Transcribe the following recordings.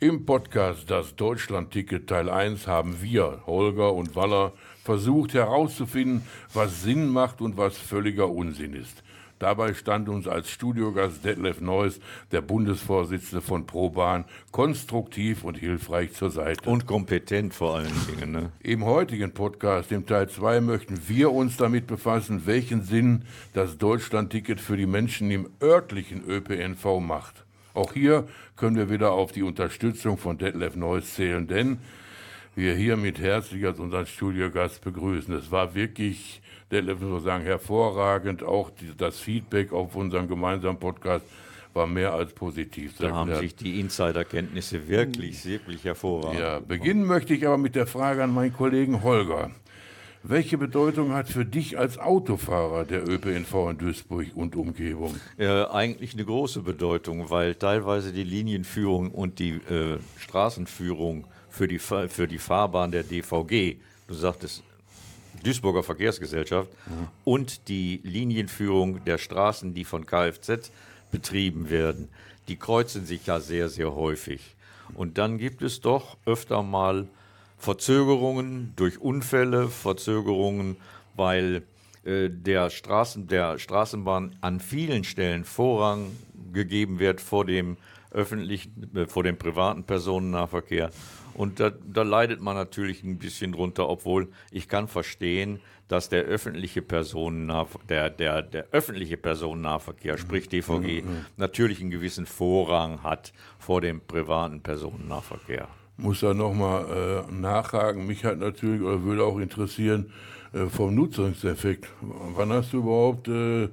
Im Podcast Das Deutschland-Ticket Teil 1 haben wir, Holger und Waller, versucht herauszufinden, was Sinn macht und was völliger Unsinn ist. Dabei stand uns als Studiogast Detlef Neuss, der Bundesvorsitzende von ProBahn, konstruktiv und hilfreich zur Seite. Und kompetent vor allen Dingen. Ne? Im heutigen Podcast, im Teil 2, möchten wir uns damit befassen, welchen Sinn das Deutschland-Ticket für die Menschen im örtlichen ÖPNV macht. Auch hier können wir wieder auf die Unterstützung von Detlef Neuss zählen, denn wir hier mit herzlich als unseren Studiogast begrüßen. Es war wirklich, Detlef muss sagen, hervorragend. Auch die, das Feedback auf unseren gemeinsamen Podcast war mehr als positiv. Da haben sich die Insiderkenntnisse wirklich, wirklich hervorragend. Ja, beginnen möchte ich aber mit der Frage an meinen Kollegen Holger. Welche Bedeutung hat für dich als Autofahrer der ÖPNV in Duisburg und Umgebung? Äh, eigentlich eine große Bedeutung, weil teilweise die Linienführung und die äh, Straßenführung für die, für die Fahrbahn der DVG, du sagtest Duisburger Verkehrsgesellschaft, mhm. und die Linienführung der Straßen, die von Kfz betrieben werden, die kreuzen sich ja sehr, sehr häufig. Und dann gibt es doch öfter mal Verzögerungen durch Unfälle, Verzögerungen, weil äh, der, Straßen, der Straßenbahn an vielen Stellen Vorrang gegeben wird vor dem öffentlichen, äh, vor dem privaten Personennahverkehr. Und da, da, leidet man natürlich ein bisschen drunter, obwohl ich kann verstehen, dass der öffentliche Personennahverkehr, der, der, der öffentliche Personennahverkehr, sprich DVG, mhm. natürlich einen gewissen Vorrang hat vor dem privaten Personennahverkehr muss da nochmal äh, nachhaken. Mich hat natürlich oder würde auch interessieren äh, vom Nutzungseffekt. Wann hast du überhaupt äh,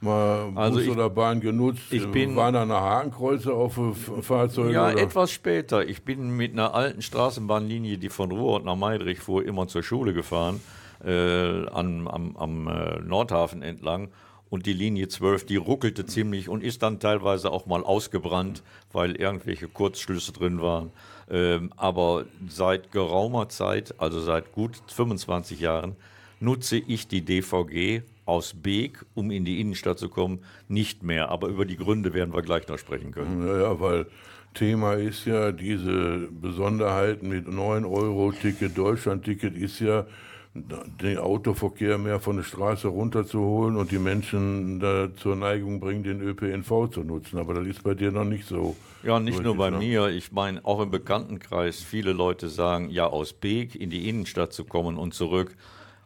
mal also Bus ich, oder Bahn genutzt? Ich bin, Waren da eine Hakenkreuze auf Fahrzeugen? Ja, oder? etwas später. Ich bin mit einer alten Straßenbahnlinie, die von Ruhrort nach Meidrich fuhr, immer zur Schule gefahren, äh, an, am, am äh, Nordhafen entlang und die Linie 12, die ruckelte ziemlich und ist dann teilweise auch mal ausgebrannt, weil irgendwelche Kurzschlüsse drin waren. Ähm, aber seit geraumer Zeit, also seit gut 25 Jahren, nutze ich die DVG aus Beek, um in die Innenstadt zu kommen, nicht mehr. Aber über die Gründe werden wir gleich noch sprechen können. Ja, ja weil Thema ist ja diese Besonderheiten mit 9 Euro Ticket, Deutschland-Ticket ist ja, den Autoverkehr mehr von der Straße runterzuholen und die Menschen da zur Neigung bringen, den ÖPNV zu nutzen. Aber das ist bei dir noch nicht so. Ja, nicht nur bei mir. Ich meine, auch im Bekanntenkreis, viele Leute sagen, ja, aus Beek in die Innenstadt zu kommen und zurück,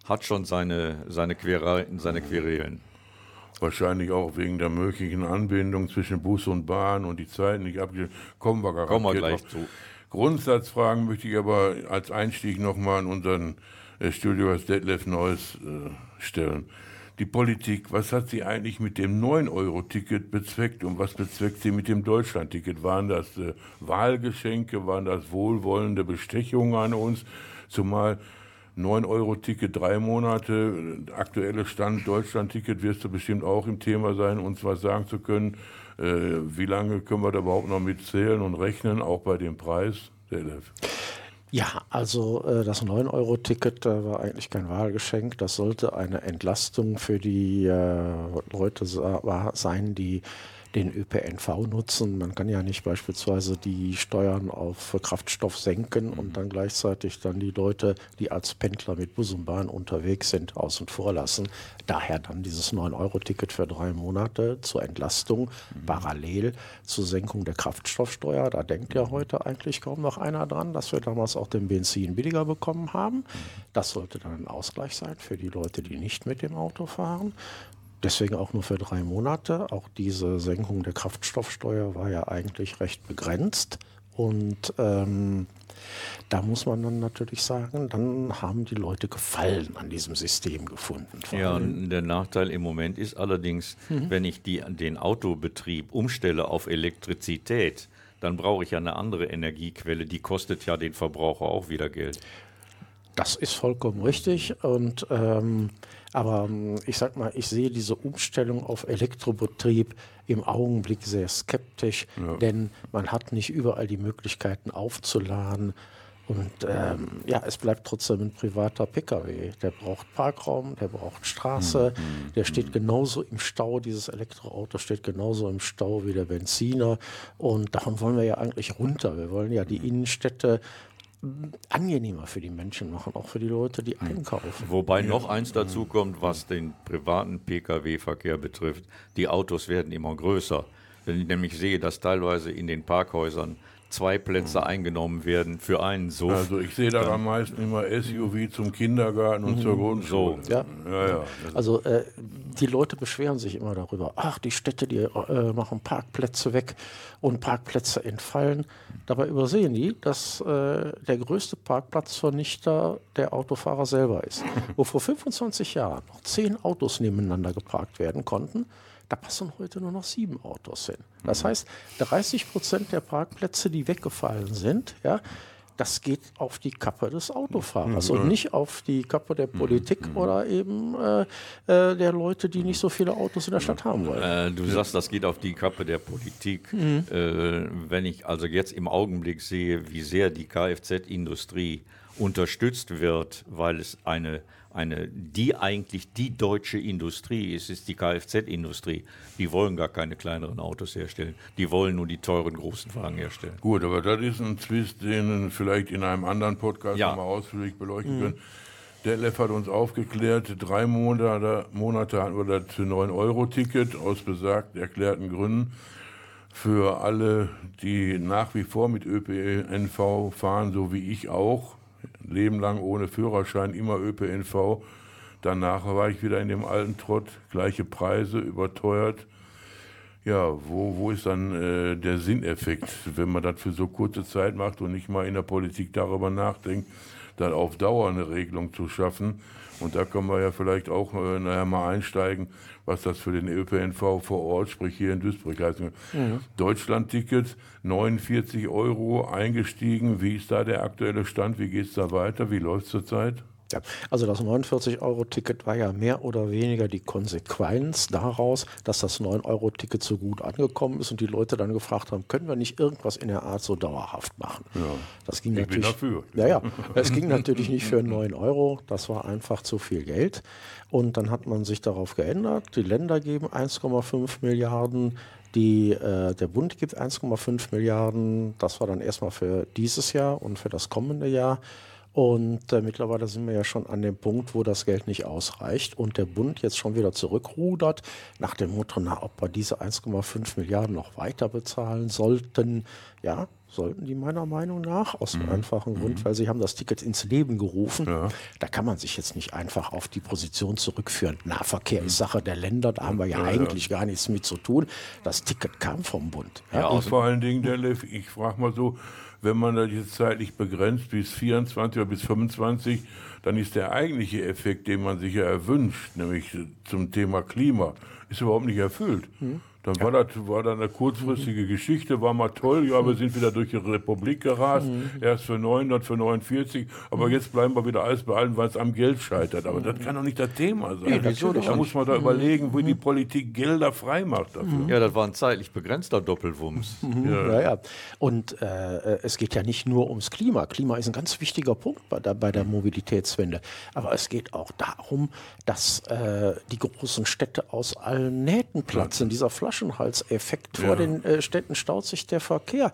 hat schon seine, seine, Quere, seine Querelen. Wahrscheinlich auch wegen der möglichen Anbindung zwischen Bus und Bahn und die Zeiten nicht abgegeben. Kommen wir Kommen wir gleich drauf. zu. Grundsatzfragen möchte ich aber als Einstieg nochmal an unseren Studio als Detlef Neuss äh, stellen. Die Politik, was hat sie eigentlich mit dem 9-Euro-Ticket bezweckt und was bezweckt sie mit dem Deutschland-Ticket? Waren das äh, Wahlgeschenke, waren das wohlwollende Bestechungen an uns? Zumal 9-Euro-Ticket drei Monate, aktuelle Stand Deutschland-Ticket wirst du bestimmt auch im Thema sein, uns was sagen zu können. Äh, wie lange können wir da überhaupt noch mit zählen und rechnen, auch bei dem Preis? Detlef. Ja, also äh, das 9-Euro-Ticket äh, war eigentlich kein Wahlgeschenk. Das sollte eine Entlastung für die äh, Leute sein, die den ÖPNV nutzen. Man kann ja nicht beispielsweise die Steuern auf Kraftstoff senken und mhm. dann gleichzeitig dann die Leute, die als Pendler mit Bus und Bahn unterwegs sind, außen vor lassen. Daher dann dieses 9-Euro-Ticket für drei Monate zur Entlastung, mhm. parallel zur Senkung der Kraftstoffsteuer. Da denkt ja mhm. heute eigentlich kaum noch einer dran, dass wir damals auch den Benzin billiger bekommen haben. Das sollte dann ein Ausgleich sein für die Leute, die nicht mit dem Auto fahren. Deswegen auch nur für drei Monate. Auch diese Senkung der Kraftstoffsteuer war ja eigentlich recht begrenzt. Und ähm, da muss man dann natürlich sagen, dann haben die Leute Gefallen an diesem System gefunden. Ja, und der Nachteil im Moment ist allerdings, mhm. wenn ich die, den Autobetrieb umstelle auf Elektrizität, dann brauche ich ja eine andere Energiequelle, die kostet ja den Verbraucher auch wieder Geld. Das ist vollkommen richtig. Und ähm, aber ähm, ich sag mal, ich sehe diese Umstellung auf Elektrobetrieb im Augenblick sehr skeptisch, ja. denn man hat nicht überall die Möglichkeiten aufzuladen. Und ähm, ja, es bleibt trotzdem ein privater Pkw. Der braucht Parkraum, der braucht Straße, mhm. der steht genauso im Stau. Dieses Elektroauto steht genauso im Stau wie der Benziner. Und davon wollen wir ja eigentlich runter. Wir wollen ja die Innenstädte angenehmer für die Menschen machen, auch für die Leute, die einkaufen. Wobei noch eins dazu kommt, was den privaten Pkw-Verkehr betrifft. Die Autos werden immer größer. Wenn ich nämlich sehe, dass teilweise in den Parkhäusern zwei Plätze mhm. eingenommen werden für einen Suff. Also ich sehe da am meisten immer SUV zum Kindergarten und mhm. zur Grundschule. So. Ja. ja, ja. Also äh, die Leute beschweren sich immer darüber, ach, die Städte, die äh, machen Parkplätze weg und Parkplätze entfallen. Dabei übersehen die, dass äh, der größte Parkplatzvernichter der Autofahrer selber ist. Wo vor 25 Jahren noch zehn Autos nebeneinander geparkt werden konnten, da passen heute nur noch sieben Autos hin. Das mhm. heißt, 30 Prozent der Parkplätze, die weggefallen sind, ja, das geht auf die Kappe des Autofahrers mhm. und nicht auf die Kappe der Politik mhm. oder eben äh, äh, der Leute, die nicht so viele Autos in der Stadt haben wollen. Äh, du sagst, das geht auf die Kappe der Politik. Mhm. Äh, wenn ich also jetzt im Augenblick sehe, wie sehr die Kfz-Industrie unterstützt wird, weil es eine eine, die eigentlich die deutsche Industrie ist, ist die Kfz-Industrie. Die wollen gar keine kleineren Autos herstellen. Die wollen nur die teuren großen Wagen herstellen. Gut, aber das ist ein Twist, den vielleicht in einem anderen Podcast ja. nochmal ausführlich beleuchten mhm. können. Detlef hat uns aufgeklärt, drei Monate, Monate hatten wir das 9-Euro-Ticket aus besagt erklärten Gründen für alle, die nach wie vor mit ÖPNV fahren, so wie ich auch Leben lang ohne Führerschein, immer ÖPNV. Danach war ich wieder in dem alten Trott, gleiche Preise, überteuert. Ja, wo, wo ist dann äh, der Sinneffekt, wenn man das für so kurze Zeit macht und nicht mal in der Politik darüber nachdenkt, dann auf Dauer eine Regelung zu schaffen? Und da können wir ja vielleicht auch äh, nachher mal einsteigen, was das für den ÖPNV vor Ort, sprich hier in Duisburg heißt. Mhm. Deutschland-Ticket, 49 Euro eingestiegen. Wie ist da der aktuelle Stand? Wie geht es da weiter? Wie läuft es zurzeit? Ja, also das 49-Euro-Ticket war ja mehr oder weniger die Konsequenz daraus, dass das 9-Euro-Ticket so gut angekommen ist und die Leute dann gefragt haben, können wir nicht irgendwas in der Art so dauerhaft machen? Ja, das ging ich natürlich, bin dafür. Ja, ja, es ging natürlich nicht für 9 Euro, das war einfach zu viel Geld. Und dann hat man sich darauf geändert, die Länder geben 1,5 Milliarden, die, äh, der Bund gibt 1,5 Milliarden, das war dann erstmal für dieses Jahr und für das kommende Jahr. Und äh, mittlerweile sind wir ja schon an dem Punkt, wo das Geld nicht ausreicht und der Bund jetzt schon wieder zurückrudert nach dem Motto, na, ob wir diese 1,5 Milliarden noch weiter bezahlen sollten. Ja, sollten die meiner Meinung nach, aus dem mhm. einfachen Grund, mhm. weil sie haben das Ticket ins Leben gerufen. Ja. Da kann man sich jetzt nicht einfach auf die Position zurückführen. Nahverkehr mhm. ist Sache der Länder, da haben wir ja, ja eigentlich ja. gar nichts mit zu tun. Das Ticket kam vom Bund. Ja, und vor allen Dingen, der Lev, ich frage mal so, wenn man das jetzt zeitlich begrenzt bis 24 oder bis 25, dann ist der eigentliche Effekt, den man sich ja erwünscht, nämlich zum Thema Klima, ist überhaupt nicht erfüllt. Mhm. Dann ja. war das war dann eine kurzfristige mhm. Geschichte, war mal toll, ja, wir sind wieder durch die Republik gerast, mhm. erst für 9, dann für 49, aber jetzt bleiben wir wieder alles bei allem, weil es am Geld scheitert. Aber das kann doch nicht das Thema sein. Ja, da muss man da überlegen, wo die Politik Gelder frei macht dafür. Ja, das war ein zeitlich begrenzter Doppelwumms. Mhm. Ja. ja. Ja, Und äh, es geht ja nicht nur ums Klima. Klima ist ein ganz wichtiger Punkt bei der, bei der Mobilitätswende. Aber es geht auch darum, dass äh, die großen Städte aus allen Nähten platzen. Dieser Flasch Flaschenhalseffekt. Vor ja. den äh, Städten staut sich der Verkehr.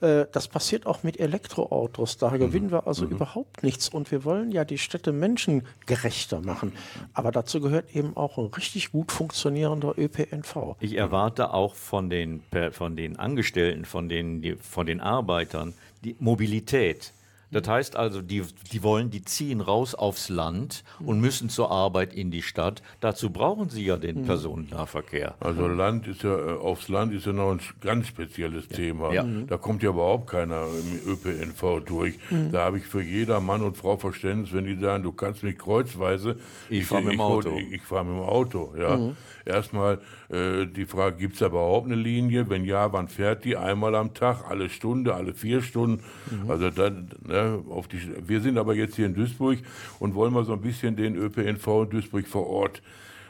Äh, das passiert auch mit Elektroautos. Da mhm. gewinnen wir also mhm. überhaupt nichts. Und wir wollen ja die Städte menschengerechter machen. Aber dazu gehört eben auch ein richtig gut funktionierender ÖPNV. Ich erwarte auch von den, von den Angestellten, von den, von den Arbeitern die Mobilität. Das heißt also, die, die wollen, die ziehen raus aufs Land und müssen zur Arbeit in die Stadt. Dazu brauchen sie ja den mhm. Personennahverkehr. Also Land ist ja, äh, aufs Land ist ja noch ein ganz spezielles ja. Thema. Ja. Da kommt ja überhaupt keiner im ÖPNV durch. Mhm. Da habe ich für jeder Mann und Frau Verständnis, wenn die sagen, du kannst mich kreuzweise. Ich, ich fahre mit dem Auto. Ich, ich fahre mit dem Auto, ja. Mhm. Erstmal äh, die Frage, gibt es da überhaupt eine Linie? Wenn ja, wann fährt die? Einmal am Tag, alle Stunde, alle vier Stunden? Mhm. Also dann, ne, auf die, wir sind aber jetzt hier in Duisburg und wollen mal so ein bisschen den ÖPNV in Duisburg vor Ort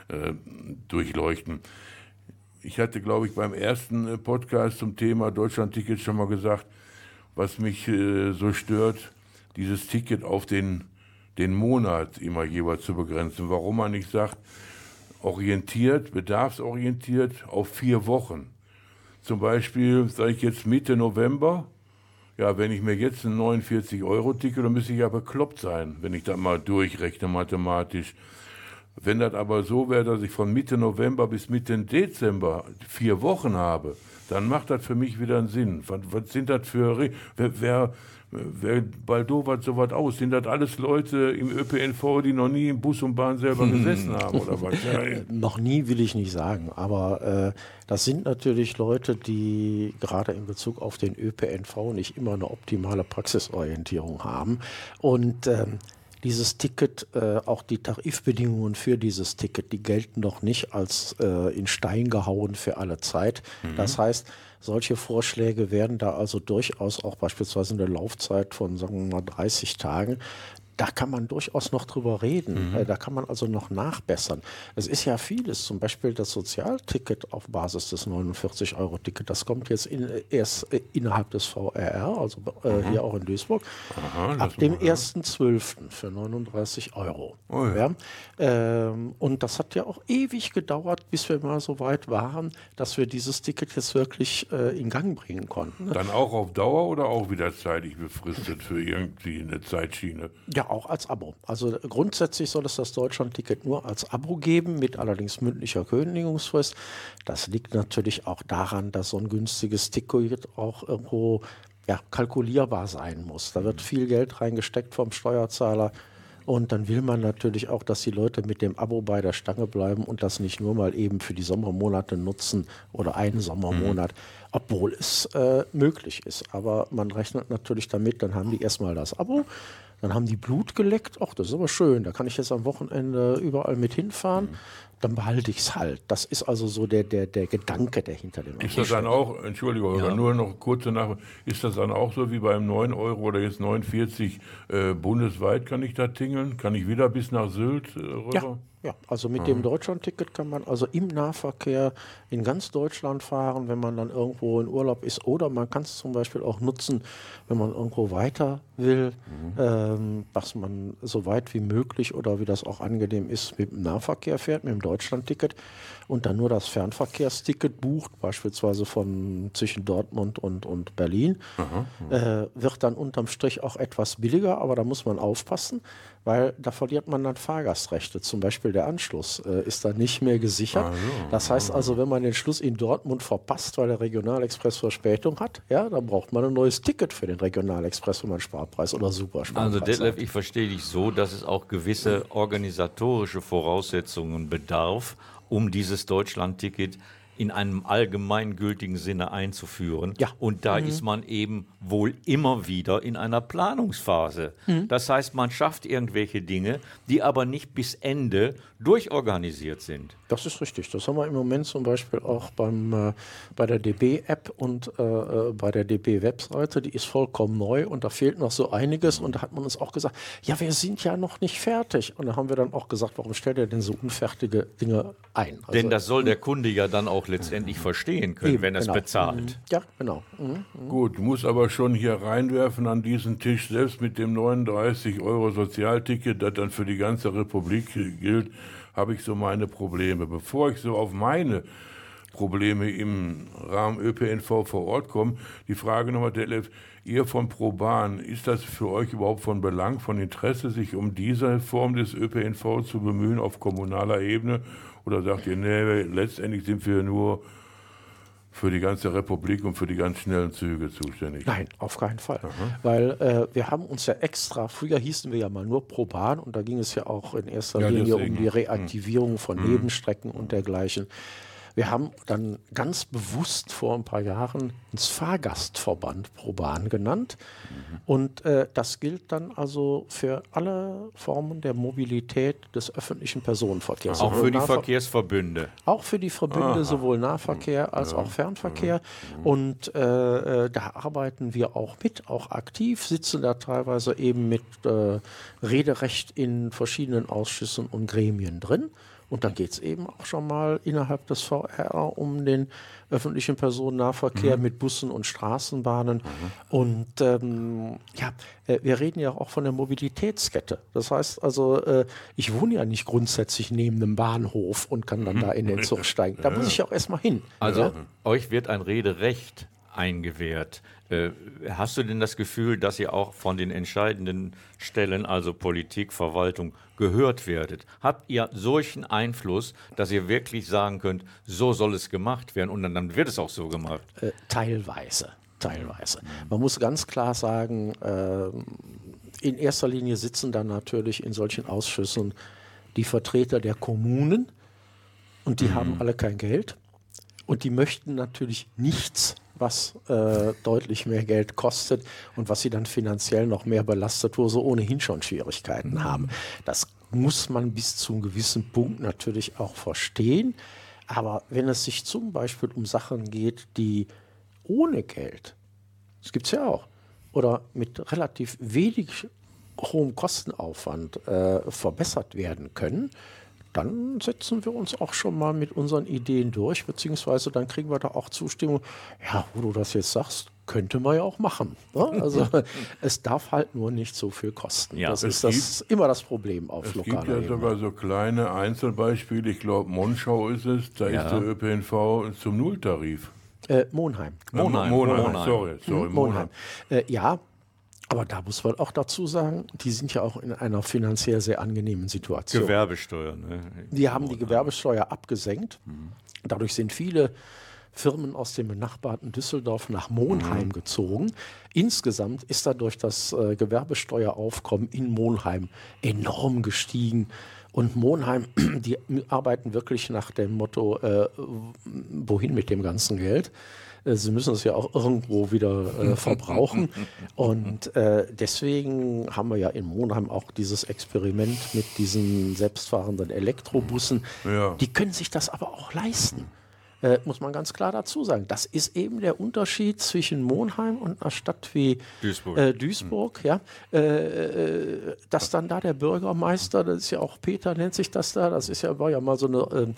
äh, durchleuchten. Ich hatte, glaube ich, beim ersten äh, Podcast zum Thema Deutschland-Ticket schon mal gesagt, was mich äh, so stört, dieses Ticket auf den, den Monat immer jeweils zu begrenzen. Warum man nicht sagt, orientiert, bedarfsorientiert auf vier Wochen. Zum Beispiel, sage ich jetzt Mitte November, ja, wenn ich mir jetzt ein 49-Euro-Ticket, dann müsste ich ja bekloppt sein, wenn ich das mal durchrechne mathematisch. Wenn das aber so wäre, dass ich von Mitte November bis Mitte Dezember vier Wochen habe, dann macht das für mich wieder einen Sinn. Was, was sind das für, Re wer, wer, wer baldowert sowas aus? Sind das alles Leute im ÖPNV, die noch nie im Bus und Bahn selber gesessen haben oder was? Ja, noch nie will ich nicht sagen, aber äh, das sind natürlich Leute, die gerade in Bezug auf den ÖPNV nicht immer eine optimale Praxisorientierung haben und ähm, dieses Ticket, äh, auch die Tarifbedingungen für dieses Ticket, die gelten doch nicht als äh, in Stein gehauen für alle Zeit. Mhm. Das heißt, solche Vorschläge werden da also durchaus auch beispielsweise eine Laufzeit von, sagen wir mal, 30 Tagen da kann man durchaus noch drüber reden. Mhm. Äh, da kann man also noch nachbessern. Es ist ja vieles, zum Beispiel das Sozialticket auf Basis des 49-Euro-Ticket. Das kommt jetzt in, erst äh, innerhalb des VRR, also äh, mhm. hier auch in Duisburg, Aha, ab dem 1.12. für 39 Euro. Oh ja. Ja? Ähm, und das hat ja auch ewig gedauert, bis wir mal so weit waren, dass wir dieses Ticket jetzt wirklich äh, in Gang bringen konnten. Dann auch auf Dauer oder auch wieder zeitlich befristet für irgendwie eine Zeitschiene? Ja, auch als Abo. Also grundsätzlich soll es das Deutschland-Ticket nur als Abo geben, mit allerdings mündlicher Kündigungsfrist. Das liegt natürlich auch daran, dass so ein günstiges Ticket auch irgendwo ja, kalkulierbar sein muss. Da wird viel Geld reingesteckt vom Steuerzahler. Und dann will man natürlich auch, dass die Leute mit dem Abo bei der Stange bleiben und das nicht nur mal eben für die Sommermonate nutzen oder einen Sommermonat, mhm. obwohl es äh, möglich ist. Aber man rechnet natürlich damit, dann haben die erstmal das Abo dann haben die Blut geleckt. Ach, das ist aber schön. Da kann ich jetzt am Wochenende überall mit hinfahren. Mhm. Dann behalte ich es halt. Das ist also so der, der, der Gedanke, der hinter dem Ist das dann auch, Entschuldigung, ja. nur noch kurze Nachfrage, ist das dann auch so wie beim 9 Euro oder jetzt 49 äh, bundesweit kann ich da tingeln? Kann ich wieder bis nach Sylt äh, rüber? Ja. Ja, also mit mhm. dem Deutschlandticket kann man also im Nahverkehr in ganz Deutschland fahren, wenn man dann irgendwo in Urlaub ist. Oder man kann es zum Beispiel auch nutzen, wenn man irgendwo weiter will, mhm. ähm, dass man so weit wie möglich oder wie das auch angenehm ist, mit dem Nahverkehr fährt, mit dem Deutschlandticket und dann nur das Fernverkehrsticket bucht, beispielsweise von zwischen Dortmund und, und Berlin, mhm. äh, wird dann unterm Strich auch etwas billiger, aber da muss man aufpassen weil da verliert man dann Fahrgastrechte. Zum Beispiel der Anschluss äh, ist da nicht mehr gesichert. Also, das heißt also, wenn man den Schluss in Dortmund verpasst, weil der Regionalexpress Verspätung hat, ja, dann braucht man ein neues Ticket für den Regionalexpress, wenn man Sparpreis oder Supersparpreis Also Detlef, ich verstehe dich so, dass es auch gewisse organisatorische Voraussetzungen bedarf, um dieses Deutschland-Ticket in einem allgemeingültigen Sinne einzuführen. Ja. Und da mhm. ist man eben wohl immer wieder in einer Planungsphase. Mhm. Das heißt, man schafft irgendwelche Dinge, die aber nicht bis Ende durchorganisiert sind. Das ist richtig. Das haben wir im Moment zum Beispiel auch beim, äh, bei der DB-App und äh, äh bei der DB-Webseite. Die ist vollkommen neu und da fehlt noch so einiges. Und da hat man uns auch gesagt, ja, wir sind ja noch nicht fertig. Und da haben wir dann auch gesagt, warum stellt ihr denn so unfertige Dinge ein? Also, Denn das soll der Kunde ja dann auch letztendlich verstehen können, eben, wenn er es genau. bezahlt. Mhm. Ja, genau. Mhm. Mhm. Gut, muss aber schon hier reinwerfen an diesen Tisch, selbst mit dem 39 Euro Sozialticket, das dann für die ganze Republik gilt, habe ich so meine Probleme. Bevor ich so auf meine Probleme im Rahmen ÖPNV vor Ort komme, die Frage nochmal, Detlef, ihr von ProBahn, ist das für euch überhaupt von Belang, von Interesse, sich um diese Form des ÖPNV zu bemühen auf kommunaler Ebene? Oder sagt ihr, nee, letztendlich sind wir nur für die ganze Republik und für die ganz schnellen Züge zuständig? Nein, auf keinen Fall. Aha. Weil äh, wir haben uns ja extra, früher hießen wir ja mal nur ProBahn und da ging es ja auch in erster ja, Linie deswegen. um die Reaktivierung von mhm. Nebenstrecken und dergleichen. Wir haben dann ganz bewusst vor ein paar Jahren ins Fahrgastverband ProBahn genannt. Mhm. Und äh, das gilt dann also für alle Formen der Mobilität des öffentlichen Personenverkehrs. Auch für die Nahver Verkehrsverbünde. Auch für die Verbünde, Aha. sowohl Nahverkehr als ja. auch Fernverkehr. Mhm. Und äh, äh, da arbeiten wir auch mit, auch aktiv, sitzen da teilweise eben mit äh, Rederecht in verschiedenen Ausschüssen und Gremien drin Und dann geht es eben auch schon mal innerhalb des VR um den öffentlichen Personennahverkehr mhm. mit Bussen und Straßenbahnen. Mhm. Und ähm, ja, äh, wir reden ja auch von der Mobilitätskette. Das heißt also, äh, ich wohne ja nicht grundsätzlich neben einem Bahnhof und kann dann da in den Zug steigen. Da muss ich auch erstmal hin. Also ja? euch wird ein Rederecht eingewährt. Äh, hast du denn das Gefühl, dass ihr auch von den entscheidenden Stellen, also Politik, Verwaltung, gehört werdet? Habt ihr solchen Einfluss, dass ihr wirklich sagen könnt, so soll es gemacht werden und dann, wird es auch so gemacht? Äh, teilweise, teilweise. Man muss ganz klar sagen, äh, in erster Linie sitzen dann natürlich in solchen Ausschüssen die Vertreter der Kommunen und die mhm. haben alle kein Geld und die möchten natürlich nichts was äh, deutlich mehr Geld kostet und was sie dann finanziell noch mehr belastet, wo sie ohnehin schon Schwierigkeiten mhm. haben. Das muss man bis zu einem gewissen Punkt natürlich auch verstehen. Aber wenn es sich zum Beispiel um Sachen geht, die ohne Geld, das gibt es ja auch, oder mit relativ wenig hohem Kostenaufwand äh, verbessert werden können, dann setzen wir uns auch schon mal mit unseren Ideen durch, beziehungsweise dann kriegen wir da auch Zustimmung. Ja, wo du das jetzt sagst, könnte man ja auch machen. Ne? Also es darf halt nur nicht so viel kosten. Ja, das ist das immer das Problem auf lokaler Ebene. Es gibt ja sogar so kleine Einzelbeispiele. Ich glaube, Monschau ist es. Da ja. ist der ÖPNV zum Nulltarif. Äh, Monheim. Monheim. Monheim. Monheim. Sorry, sorry. Hm, Monheim. Monheim. Äh, ja, aber da muss man auch dazu sagen, die sind ja auch in einer finanziell sehr angenehmen Situation. Gewerbesteuer. Ne? Die haben die Gewerbesteuer abgesenkt. Mhm. Dadurch sind viele Firmen aus dem benachbarten Düsseldorf nach Monheim mhm. gezogen. Insgesamt ist dadurch das äh, Gewerbesteueraufkommen in Monheim enorm gestiegen. Und Monheim, die arbeiten wirklich nach dem Motto, äh, wohin mit dem ganzen Geld? Äh, sie müssen es ja auch irgendwo wieder äh, verbrauchen. Und äh, deswegen haben wir ja in Monheim auch dieses Experiment mit diesen selbstfahrenden Elektrobussen. Ja. Die können sich das aber auch leisten äh, muss man ganz klar dazu sagen. Das ist eben der Unterschied zwischen Monheim und einer Stadt wie Duisburg, äh, Duisburg ja, äh, äh, dass dann da der Bürgermeister, das ist ja auch Peter, nennt sich das da, das ist ja, war ja mal so eine ähm,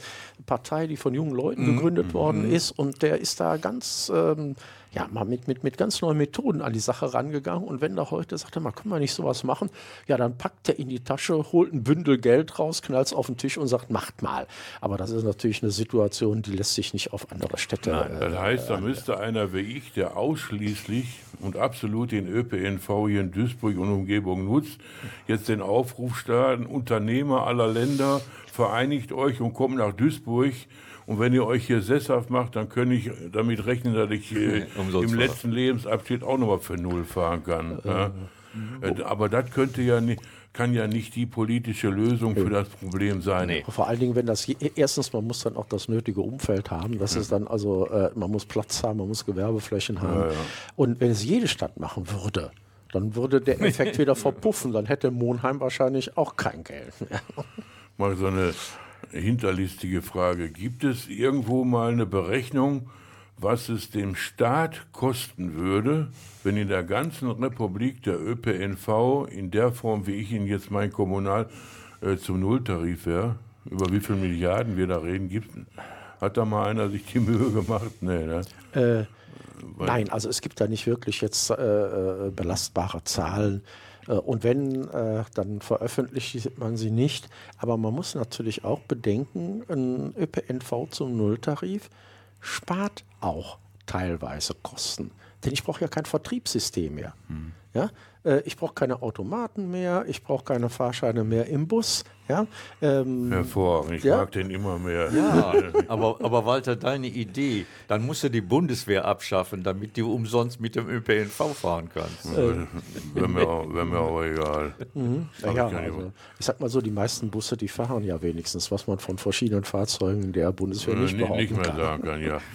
Partei, die von jungen Leuten mhm. gegründet mhm. worden ist und der ist da ganz ähm, ja, mal mit, mit, mit ganz neuen Methoden an die Sache rangegangen. Und wenn da heute sagt, mal, können wir nicht sowas machen? Ja, dann packt er in die Tasche, holt ein Bündel Geld raus, knallt es auf den Tisch und sagt, macht mal. Aber das ist natürlich eine Situation, die lässt sich nicht auf andere Städte. Nein, das heißt, da müsste einer wie ich, der ausschließlich und absolut den ÖPNV hier in Duisburg und Umgebung nutzt, jetzt den Aufruf starten, Unternehmer aller Länder, vereinigt euch und kommt nach Duisburg und wenn ihr euch hier sesshaft macht, dann kann ich damit rechnen, dass ich äh, im letzten Lebensabschnitt auch nochmal für Null fahren kann. Äh, ja. äh, aber das könnte ja nicht, kann ja nicht die politische Lösung für das Problem sein. Nee. Vor allen Dingen, wenn das erstens, man muss dann auch das nötige Umfeld haben. Das ja. ist dann also, äh, man muss Platz haben, man muss Gewerbeflächen haben. Ja, ja. Und wenn es jede Stadt machen würde, dann würde der Effekt wieder verpuffen. Dann hätte Monheim wahrscheinlich auch kein Geld mehr. Mal so eine hinterlistige Frage. Gibt es irgendwo mal eine Berechnung, was es dem Staat kosten würde, wenn in der ganzen Republik der ÖPNV in der Form, wie ich ihn jetzt mein Kommunal äh, zum Nulltarif wäre? Über wie viele Milliarden wir da reden, gibt Hat da mal einer sich die Mühe gemacht? Nee, ne? Äh, nein, also es gibt da nicht wirklich jetzt äh, äh belastbare Zahlen. Äh, und wenn, äh, dann veröffentlicht man sie nicht. Aber man muss natürlich auch bedenken, ein ÖPNV zum Nulltarif spart auch teilweise Kosten. Denn ich brauche ja kein Vertriebssystem mehr. Hm. Ja? Äh, ich brauche keine Automaten mehr, ich brauche keine Fahrscheine mehr im Bus. Ja? Ähm, Hervorragend, ich ja? mag den immer mehr. Ja, aber, aber Walter, deine Idee, dann musst du die Bundeswehr abschaffen, damit du umsonst mit dem ÖPNV fahren kannst. Äh, Wäre mir, wär mir auch egal. Mhm. Ja, ich, also, ich sag mal so, die meisten Busse, die fahren ja wenigstens, was man von verschiedenen Fahrzeugen der Bundeswehr nicht, nicht behaupten nicht mehr kann. sagen kann. Ja.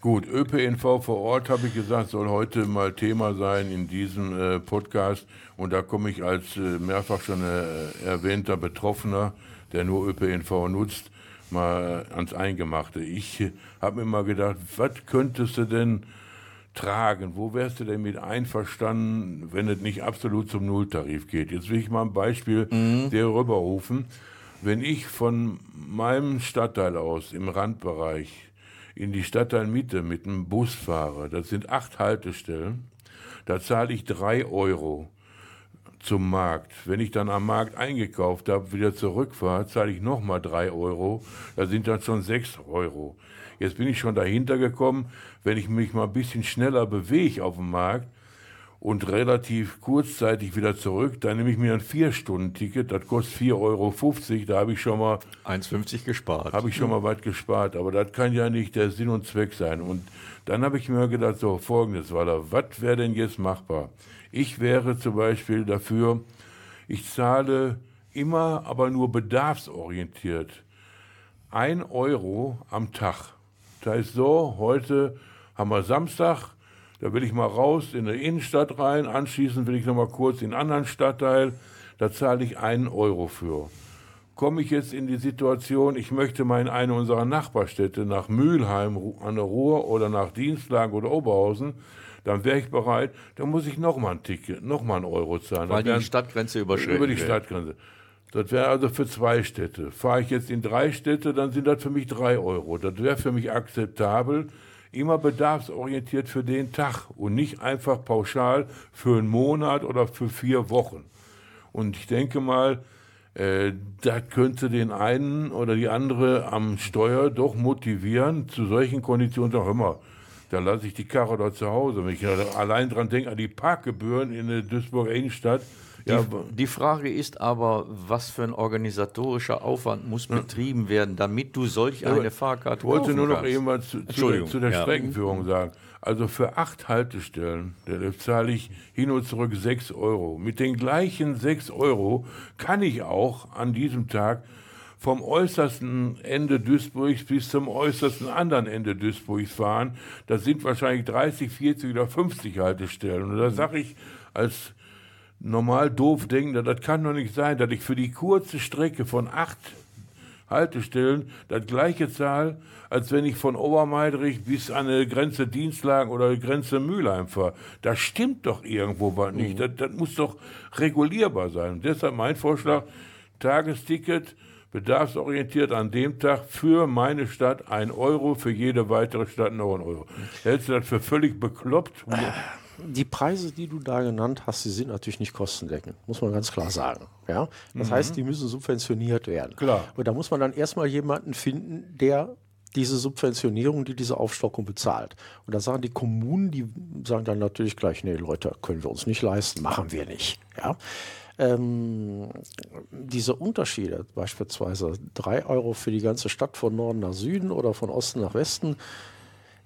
Gut, ÖPNV vor Ort, habe ich gesagt, soll heute mal Thema sein in diesem äh, Podcast. Und da komme ich als äh, mehrfach schon äh, erwähnter Betroffener, der nur ÖPNV nutzt, mal ans Eingemachte. Ich habe mir mal gedacht, was könntest du denn tragen? Wo wärst du denn mit einverstanden, wenn es nicht absolut zum Nulltarif geht? Jetzt will ich mal ein Beispiel mhm. der rüberrufen. Wenn ich von meinem Stadtteil aus im Randbereich in die Stadtteilmitte mit dem Bus fahre, das sind acht Haltestellen, da zahle ich drei Euro zum Markt. Wenn ich dann am Markt eingekauft habe, wieder zurückfahre, zahle ich nochmal drei Euro. Da sind dann schon sechs Euro. Jetzt bin ich schon dahinter gekommen, wenn ich mich mal ein bisschen schneller bewege auf dem Markt und relativ kurzzeitig wieder zurück, dann nehme ich mir ein Vier-Stunden-Ticket, das kostet 4,50 Euro, da habe ich schon mal 1,50 gespart. Habe ich schon mal was gespart, aber das kann ja nicht der Sinn und Zweck sein. Und dann habe ich mir gedacht, so folgendes, Waller, was wäre denn jetzt machbar? Ich wäre zum Beispiel dafür, ich zahle immer, aber nur bedarfsorientiert, ein Euro am Tag. Das heißt so, heute haben wir Samstag, da will ich mal raus in eine Innenstadt rein, anschließend will ich noch mal kurz in einen anderen Stadtteil, da zahle ich einen Euro für. Komme ich jetzt in die Situation, ich möchte mal in eine unserer Nachbarstädte, nach Mülheim an der Ruhr oder nach Dienstlagen oder Oberhausen, dann wäre ich bereit, dann muss ich noch mal ein Ticket, noch mal einen Euro zahlen. Weil die Stadtgrenze überschritten Über die Stadtgrenze. Das wäre also für zwei Städte. Fahre ich jetzt in drei Städte, dann sind das für mich drei Euro. Das wäre für mich akzeptabel. Immer bedarfsorientiert für den Tag und nicht einfach pauschal für einen Monat oder für vier Wochen. Und ich denke mal, äh, das könnte den einen oder die andere am Steuer doch motivieren, zu solchen Konditionen auch immer da lasse ich die Karre dort zu Hause. Wenn ich allein dran denke, an die Parkgebühren in der Duisburger Innenstadt. Die, ja, die Frage ist aber, was für ein organisatorischer Aufwand muss ja. betrieben werden, damit du solch eine ja, Fahrkarte Ich wollte nur noch mal zu, zu, der, zu der Streckenführung sagen. Also für acht Haltestellen zahle ich hin und zurück sechs Euro. Mit den gleichen sechs Euro kann ich auch an diesem Tag vom äußersten Ende Duisburgs bis zum äußersten anderen Ende Duisburgs fahren. Das sind wahrscheinlich 30, 40 oder 50 Haltestellen. Und da sage ich als normal doof denkender, das kann doch nicht sein, dass ich für die kurze Strecke von acht Haltestellen das gleiche zahle, als wenn ich von Obermeidrich bis an eine Grenze Dienstlagen oder eine Grenze Mülheim fahre. Das stimmt doch irgendwo was nicht. Mhm. Das, das muss doch regulierbar sein. Und deshalb mein Vorschlag, Tagesticket bedarfsorientiert an dem Tag für meine Stadt ein Euro, für jede weitere Stadt noch ein Euro. Hältst du das für völlig bekloppt? Die Preise, die du da genannt hast, die sind natürlich nicht kostendeckend, muss man ganz klar sagen. Ja? Das mhm. heißt, die müssen subventioniert werden. Klar. Und da muss man dann erstmal jemanden finden, der diese Subventionierung, die diese Aufstockung bezahlt. Und da sagen die Kommunen, die sagen dann natürlich gleich, nee Leute, können wir uns nicht leisten, machen wir nicht. Ja? ähm, diese Unterschiede, beispielsweise 3 Euro für die ganze Stadt von Norden nach Süden oder von Osten nach Westen,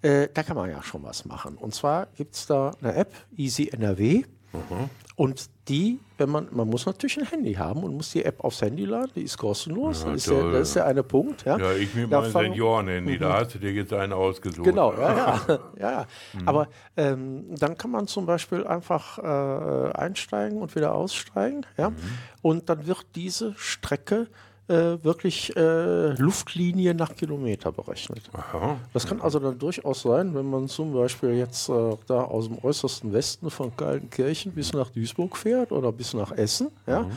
äh, da kann man ja schon was machen. Und zwar gibt es da eine App, Easy NRW. Mhm. Und die, wenn man, man muss natürlich ein Handy haben und muss die App aufs Handy laden, die ist kostenlos. Ja, das, ist der, das, ist der, eine Punkt. Ja, ja ich mit meinem Senioren-Handy, da hast du dir jetzt einen ausgesucht. Genau, ja, ja. ja, ja. Mhm. Aber ähm, dann kann man zum Beispiel einfach äh, einsteigen und wieder aussteigen. Ja? Mhm. Und dann wird diese Strecke äh, wirklich äh, Luftlinie nach Kilometer berechnet. Aha. Das kann also dann durchaus sein, wenn man zum Beispiel jetzt äh, da aus dem äußersten Westen von Kaltenkirchen bis nach Duisburg fährt oder bis nach Essen, ja, mhm.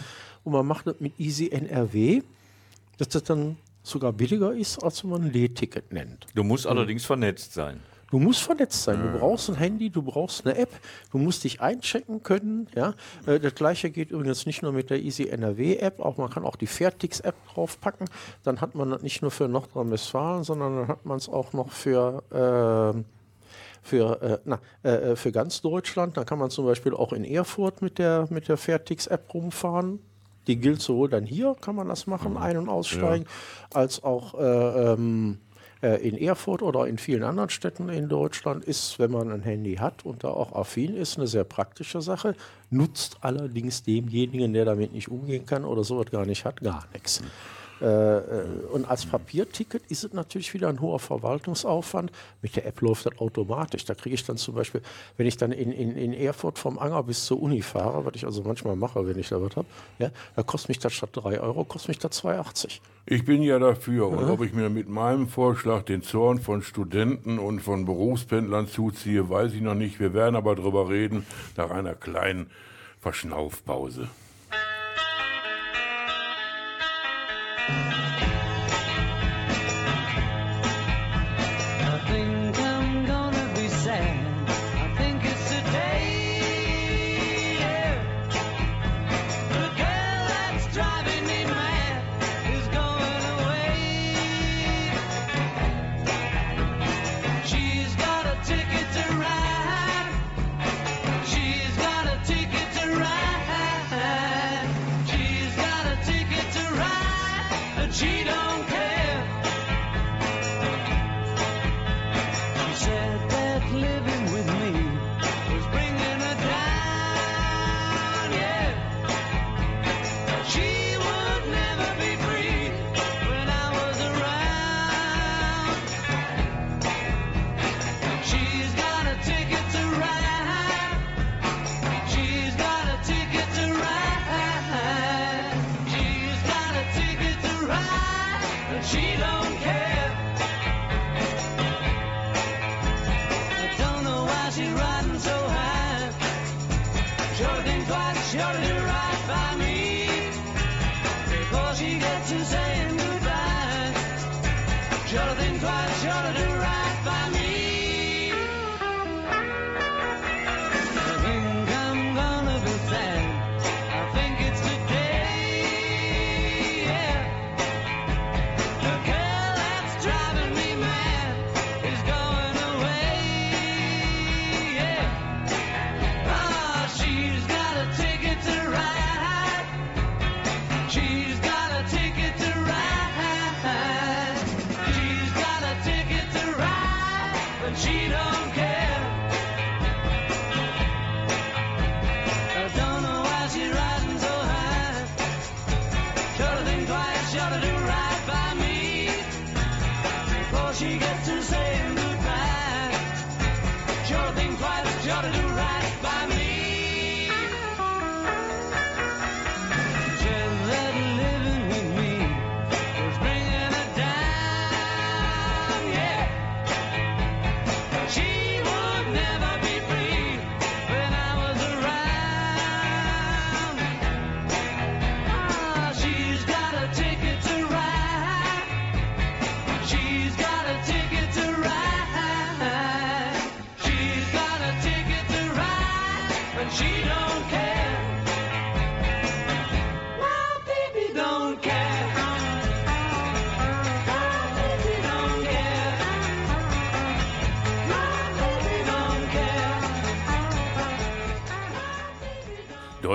und man macht das mit Easy NRW, dass das dann sogar billiger ist, als wenn man ein Lehrticket nennt. Du musst mhm. allerdings vernetzt sein. Du musst vernetzt sein. Du brauchst ein Handy, du brauchst eine App, du musst dich einchecken können. Ja? Äh, das gleiche geht übrigens nicht nur mit der Easy NRW App, auch man kann auch die Fairtix App draufpacken. Dann hat man das nicht nur für Nordrhein-Westfalen, sondern dann hat man es auch noch für äh, für, äh, na, äh, äh, für ganz Deutschland. Da kann man zum Beispiel auch in Erfurt mit der, mit der Fairtix-App rumfahren. Die gilt sowohl dann hier, kann man das machen, mhm. ein- und aussteigen, ja. als auch äh, ähm, äh, in Erfurt oder in vielen anderen Städten in Deutschland ist, wenn man ein Handy hat und da auch affin ist, eine sehr praktische Sache, nutzt allerdings demjenigen, der damit nicht umgehen kann oder sowas gar nicht hat, gar nichts. Äh, äh, und als Papierticket ist es natürlich wieder ein hoher Verwaltungsaufwand. Mit der App läuft das automatisch. Da kriege ich dann zum Beispiel, wenn ich dann in, in, in Erfurt vom Anger bis zur Uni fahre, was ich also manchmal mache, wenn ich da was habe, ja, da kostet mich das statt 3 Euro, kostet mich das 2,80. Ich bin ja dafür. Und ob ich mir mit meinem Vorschlag den Zorn von Studenten und von Berufspendlern zuziehe, weiß ich noch nicht. Wir werden aber darüber reden nach einer kleinen Verschnaufpause.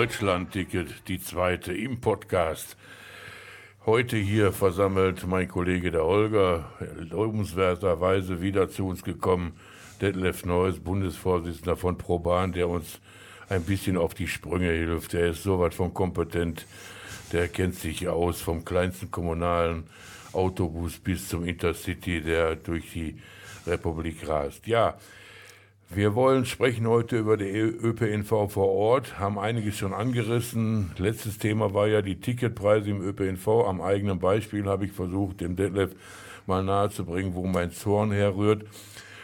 Deutschland-Ticket, die zweite im Podcast. Heute hier versammelt mein Kollege der Holger, lobenswerterweise wieder zu uns gekommen, Detlef Neuss, Bundesvorsitzender von ProBahn, der uns ein bisschen auf die Sprünge hilft. Der ist so weit von kompetent, der kennt sich aus vom kleinsten kommunalen Autobus bis zum Intercity, der durch die Republik rast. Ja, wir wollen sprechen heute über die ÖPNV vor Ort, haben einiges schon angerissen. Letztes Thema war ja die Ticketpreise im ÖPNV. Am eigenen Beispiel habe ich versucht, dem Detlef mal nahezubringen, wo mein Zorn herrührt.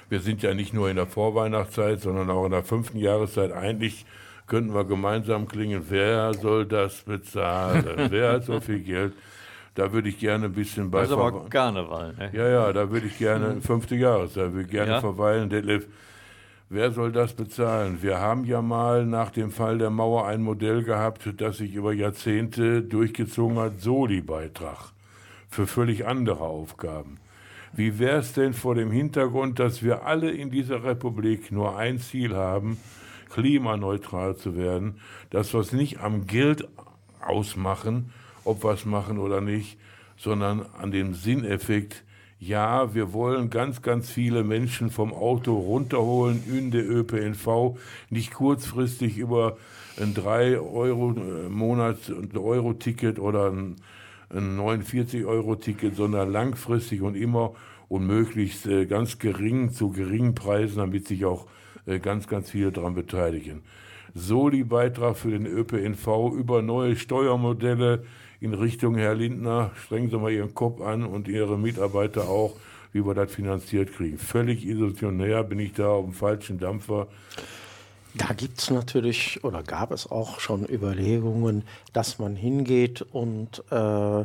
Wir sind ja nicht nur in der Vorweihnachtszeit, sondern auch in der fünften Jahreszeit. Eigentlich könnten wir gemeinsam klingen, wer soll das bezahlen? wer hat so viel Geld? Da würde ich gerne ein bisschen bei... Das ist aber Karneval. Ne? Ja, ja, da würde ich gerne, fünfte Jahreszeit, würde ich gerne ja? verweilen. Detlef, Wer soll das bezahlen? Wir haben ja mal nach dem Fall der Mauer ein Modell gehabt, das sich über Jahrzehnte durchgezogen hat, Soli-Beitrag für völlig andere Aufgaben. Wie wäre es denn vor dem Hintergrund, dass wir alle in dieser Republik nur ein Ziel haben, klimaneutral zu werden, dass wir es nicht am Geld ausmachen, ob wir es machen oder nicht, sondern an dem Sinneffekt, ja, wir wollen ganz, ganz viele Menschen vom Auto runterholen in der ÖPNV, nicht kurzfristig über ein 3 Euro äh, Monat Euro Ticket oder ein, ein 49 Euro Ticket, sondern langfristig und immer und möglichst äh, ganz gering zu geringen Preisen, damit sich auch äh, ganz, ganz viele daran beteiligen. Soli-Beitrag für den ÖPNV über neue Steuermodelle, in Richtung Herr Lindner, strengen Sie mal Ihren Kopf an und Ihre Mitarbeiter auch, wie wir das finanziert kriegen. Völlig illusionär bin ich da auf dem falschen Dampfer. Da gibt es natürlich oder gab es auch schon Überlegungen, dass man hingeht und äh,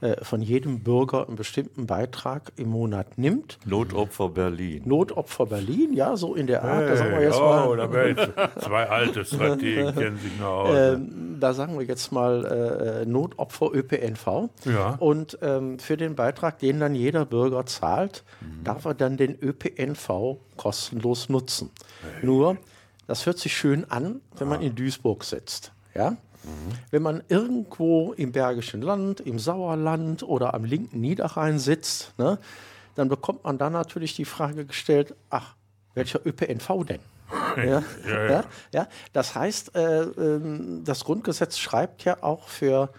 äh, von jedem Bürger einen bestimmten Beitrag im Monat nimmt. Notopfer Berlin. Notopfer Berlin, ja, so in der Art. Hey, da sagen wir jetzt oh, mal, da jetzt zwei alte Strategen kennen sich noch aus. ähm, da sagen wir jetzt mal äh, Notopfer ÖPNV. Ja. Und ähm, für den Beitrag, den dann jeder Bürger zahlt, darf er dann den ÖPNV kostenlos nutzen. Nur, das hört sich schön an, wenn man in Duisburg sitzt. Ja? Wenn man irgendwo im Bergischen Land, im Sauerland oder am linken Niederrhein sitzt, ne, dann bekommt man dann natürlich die Frage gestellt, ach, welcher ÖPNV denn? Ja, ja, ja. Das heißt, äh, ähm, das Grundgesetz schreibt ja auch für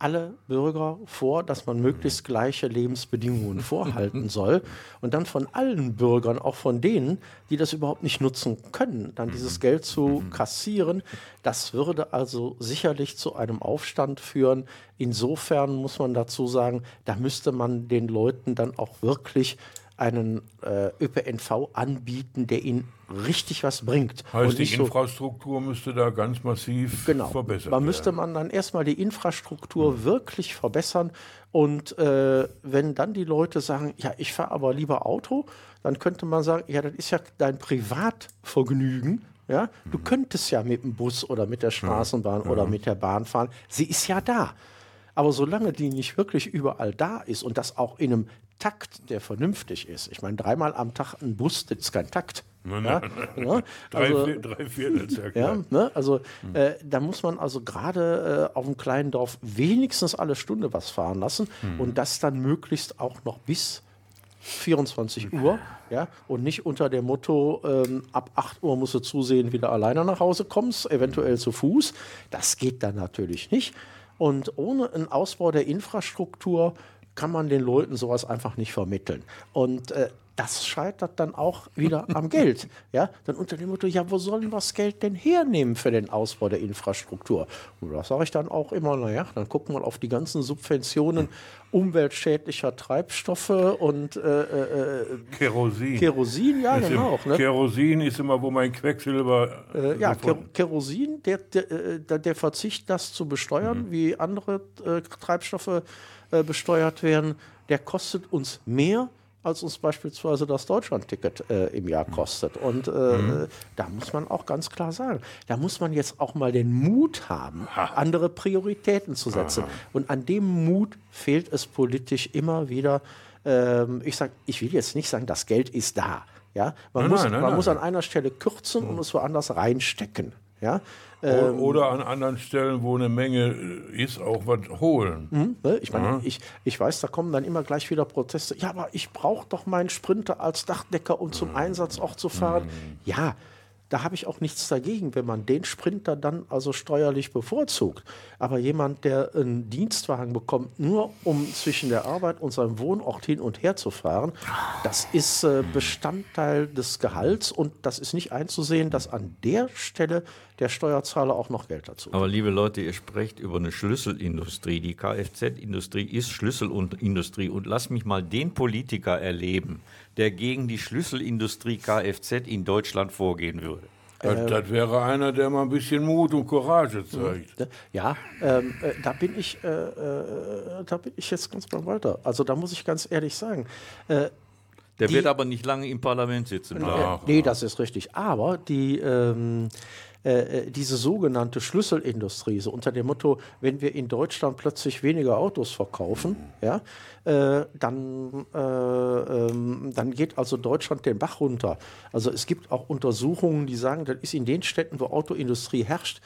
alle Bürger vor, dass man möglichst gleiche Lebensbedingungen vorhalten soll und dann von allen Bürgern, auch von denen, die das überhaupt nicht nutzen können, dann dieses Geld zu kassieren, das würde also sicherlich zu einem Aufstand führen. Insofern muss man dazu sagen, da müsste man den Leuten dann auch wirklich einen äh, ÖPNV anbieten, der ihnen richtig was bringt. heißt, die so- Infrastruktur müsste da ganz massiv Genau. verbessert Man müsste werden. man dann erstmal die Infrastruktur wirklich verbessern. Und äh, wenn dann die Leute sagen, ja, ich fahre aber lieber Auto, dann könnte man sagen, ja, das ist ja dein Privatvergnügen. Ja? Du könntest ja mit dem Bus oder mit der Straßenbahn oder mit der Bahn fahren. Sie ist ja da. Aber solange die nicht wirklich überall da ist und das auch in einem Takt, der vernünftig ist. Ich meine, dreimal am Tag ein Bus, das ist kein Takt. Ja? Drei, Also- Vier- drei Vierteltag. ja, ne? Also äh, da muss man also gerade äh, auf einem kleinen Dorf wenigstens alle Stunde was fahren lassen und das dann möglichst auch noch bis 24 Uhr, ja, und nicht unter dem Motto, ähm, ab 8 Uhr musst du zusehen, wie du alleine nach Hause kommst, eventuell zu Fuß. Das geht dann natürlich nicht. Und ohne einen Ausbau der Infrastruktur kann man den Leuten sowas einfach nicht vermitteln. Und äh, das scheitert dann auch wieder am Geld. Ja, dann unter dem Motto, ja, wo sollen wir das Geld denn hernehmen für den Ausbau der Infrastruktur? Und da sage ich dann auch immer, naja, dann gucken wir auf die ganzen Subventionen umweltschädlicher Treibstoffe und äh, äh, äh, Kerosin. Kerosin, ja, Ist im- genau. Ne? Kerosin ist immer, wo mein Quecksilber. Äh, ja, gefunden- Kerosin, der, der, äh, der, Verzicht, das zu besteuern, Mhm. wie andere äh, Treibstoffe äh, besteuert werden, der kostet uns mehr, als uns beispielsweise das Deutschlandticket äh, im Jahr Mhm. kostet. Und äh, da muss man auch ganz klar sagen, da muss man jetzt auch mal den Mut haben, andere Prioritäten zu setzen. Und an dem Mut fehlt es politisch immer wieder. Ähm, ich sag, ich will jetzt nicht sagen, das Geld ist da. Ja, man, Nein, muss, nein, nein, man muss an einer Stelle kürzen und es woanders reinstecken. Ja, ähm, Oder an anderen Stellen, wo eine Menge äh, ist, auch was holen. ne? ich meine, ich, ich weiß, da kommen dann immer gleich wieder Proteste. Ja, aber ich brauche doch meinen Sprinter als Dachdecker, um zum Einsatzort zu fahren. Ja, da habe ich auch nichts dagegen, wenn man den Sprinter dann also steuerlich bevorzugt. Aber jemand, der einen Dienstwagen bekommt, nur um zwischen der Arbeit und seinem Wohnort hin und her zu fahren, das ist äh, Bestandteil des Gehalts und das ist nicht einzusehen, dass an der Stelle der Steuerzahler auch noch Geld dazu. Aber liebe Leute, ihr sprecht über eine Schlüsselindustrie. Die Kfz-Industrie ist Schlüsselindustrie. Und lass mich mal den Politiker erleben, der gegen die Schlüsselindustrie Kfz in Deutschland vorgehen würde. Das, das wäre einer, der mal ein bisschen Mut und Courage zeigt. Ja, ähm, äh, da bin ich, äh, äh, da bin ich jetzt ganz beim Walter. Also da muss ich ganz ehrlich sagen, äh, Der Die- wird aber nicht lange im Parlament sitzen. Ach, nee, das ist richtig. Aber die ähm, äh, äh, diese sogenannte Schlüsselindustrie, so unter dem Motto, wenn wir in Deutschland plötzlich weniger Autos verkaufen, ja, äh, dann, äh, ähm, dann geht also Deutschland den Bach runter. Also es gibt auch Untersuchungen, die sagen, das ist in den Städten, wo Autoindustrie herrscht,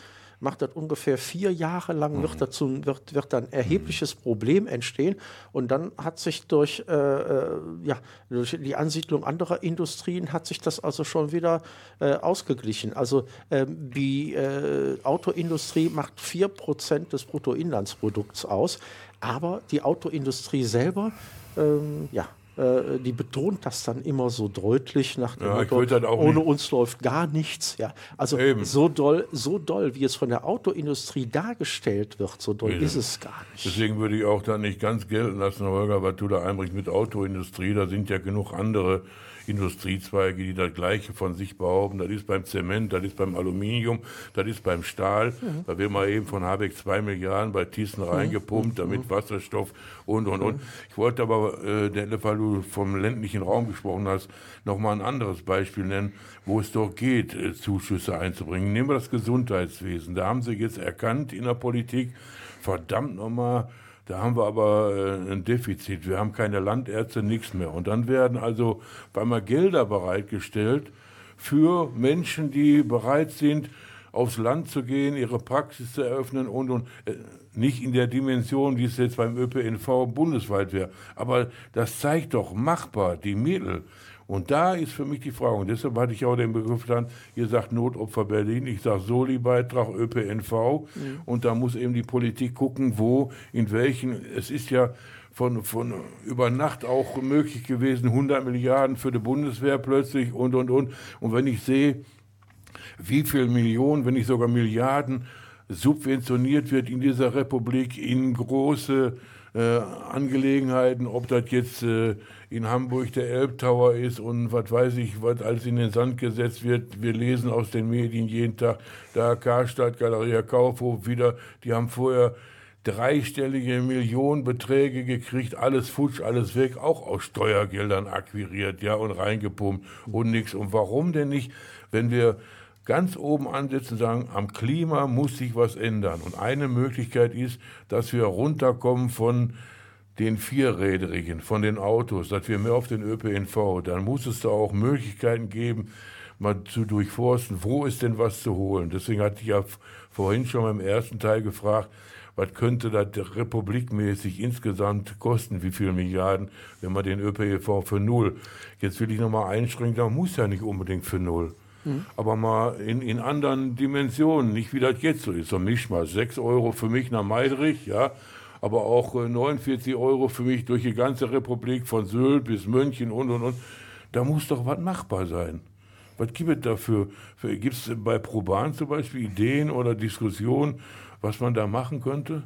macht das ungefähr vier Jahre lang, wird, dazu, wird, wird dann erhebliches Problem entstehen. Und dann hat sich durch, äh, äh, ja, durch die Ansiedlung anderer Industrien hat sich das also schon wieder äh, ausgeglichen. Also ähm, die äh, Autoindustrie macht 4% des Bruttoinlandsprodukts aus, aber die Autoindustrie selber, ähm, ja, äh, die betont das dann immer so deutlich nach dem Ja, Motto, ohne nicht- uns läuft gar nichts. Ja, also Eben. so doll, so doll, wie es von der Autoindustrie dargestellt wird, so doll ist es gar nicht. Deswegen würde ich auch da nicht ganz gelten lassen, Holger, was du da einbringst mit Autoindustrie. Da sind ja genug andere Industriezweige, die das Gleiche von sich behaupten. Das ist beim Zement, das ist beim Aluminium, das ist beim Stahl. Mhm. Da wird mal eben von Habeck zwei Milliarden bei Thyssen mhm. reingepumpt, damit mhm. Wasserstoff und, und, und. Ich wollte aber, äh, der, weil du vom ländlichen Raum gesprochen hast, noch mal ein anderes Beispiel nennen, wo es doch geht, äh, Zuschüsse einzubringen. Nehmen wir das Gesundheitswesen. Da haben sie jetzt erkannt in der Politik, verdammt nochmal, da haben wir aber äh, ein Defizit. Wir haben keine Landärzte, nichts mehr. Und dann werden also bei mal Gelder bereitgestellt für Menschen, die bereit sind, aufs Land zu gehen, ihre Praxis zu eröffnen und, und äh, nicht in der Dimension, wie es jetzt beim ÖPNV bundesweit wäre. Aber das zeigt doch machbar die Mittel. Und da ist für mich die Frage, und deshalb hatte ich auch den Begriff dann, ihr sagt Notopfer Berlin, ich sage Soli-Beitrag ÖPNV. Mhm. Und da muss eben die Politik gucken, wo, in welchen, es ist ja von, von über Nacht auch möglich gewesen, 100 Milliarden für die Bundeswehr plötzlich und, und, und. Und wenn ich sehe, wie viel Millionen, wenn nicht sogar Milliarden subventioniert wird in dieser Republik in große äh, Angelegenheiten, ob das jetzt äh, in Hamburg der Elbtower ist und was weiß ich, was alles in den Sand gesetzt wird. Wir lesen aus den Medien jeden Tag, da Karstadt, Galeria Kaufhof wieder, die haben vorher dreistellige Millionenbeträge gekriegt, alles futsch, alles weg, auch aus Steuergeldern akquiriert, ja, und reingepumpt und nichts. Und warum denn nicht, wenn wir ganz oben ansetzen sagen, am Klima muss sich was ändern. Und eine Möglichkeit ist, dass wir runterkommen von den Vierräderigen, von den Autos, dass wir mehr auf den ÖPNV, dann muss es da auch Möglichkeiten geben, mal zu durchforsten, wo ist denn was zu holen. Deswegen hatte ich ja vorhin schon im ersten Teil gefragt, was könnte das republikmäßig insgesamt kosten, wie viele Milliarden, wenn man den ÖPNV für null. Jetzt will ich nochmal einschränken, da muss ja nicht unbedingt für null. Mhm. Aber mal in, in anderen Dimensionen, nicht wie das jetzt so ist. So Mischmasch, 6 Euro für mich nach Meidrich, ja, aber auch 49 äh, Euro für mich durch die ganze Republik von Sylt bis München und und und. Da muss doch was machbar sein. Was gibt es dafür? Gibt es bei Proban zum Beispiel Ideen oder Diskussionen, was man da machen könnte?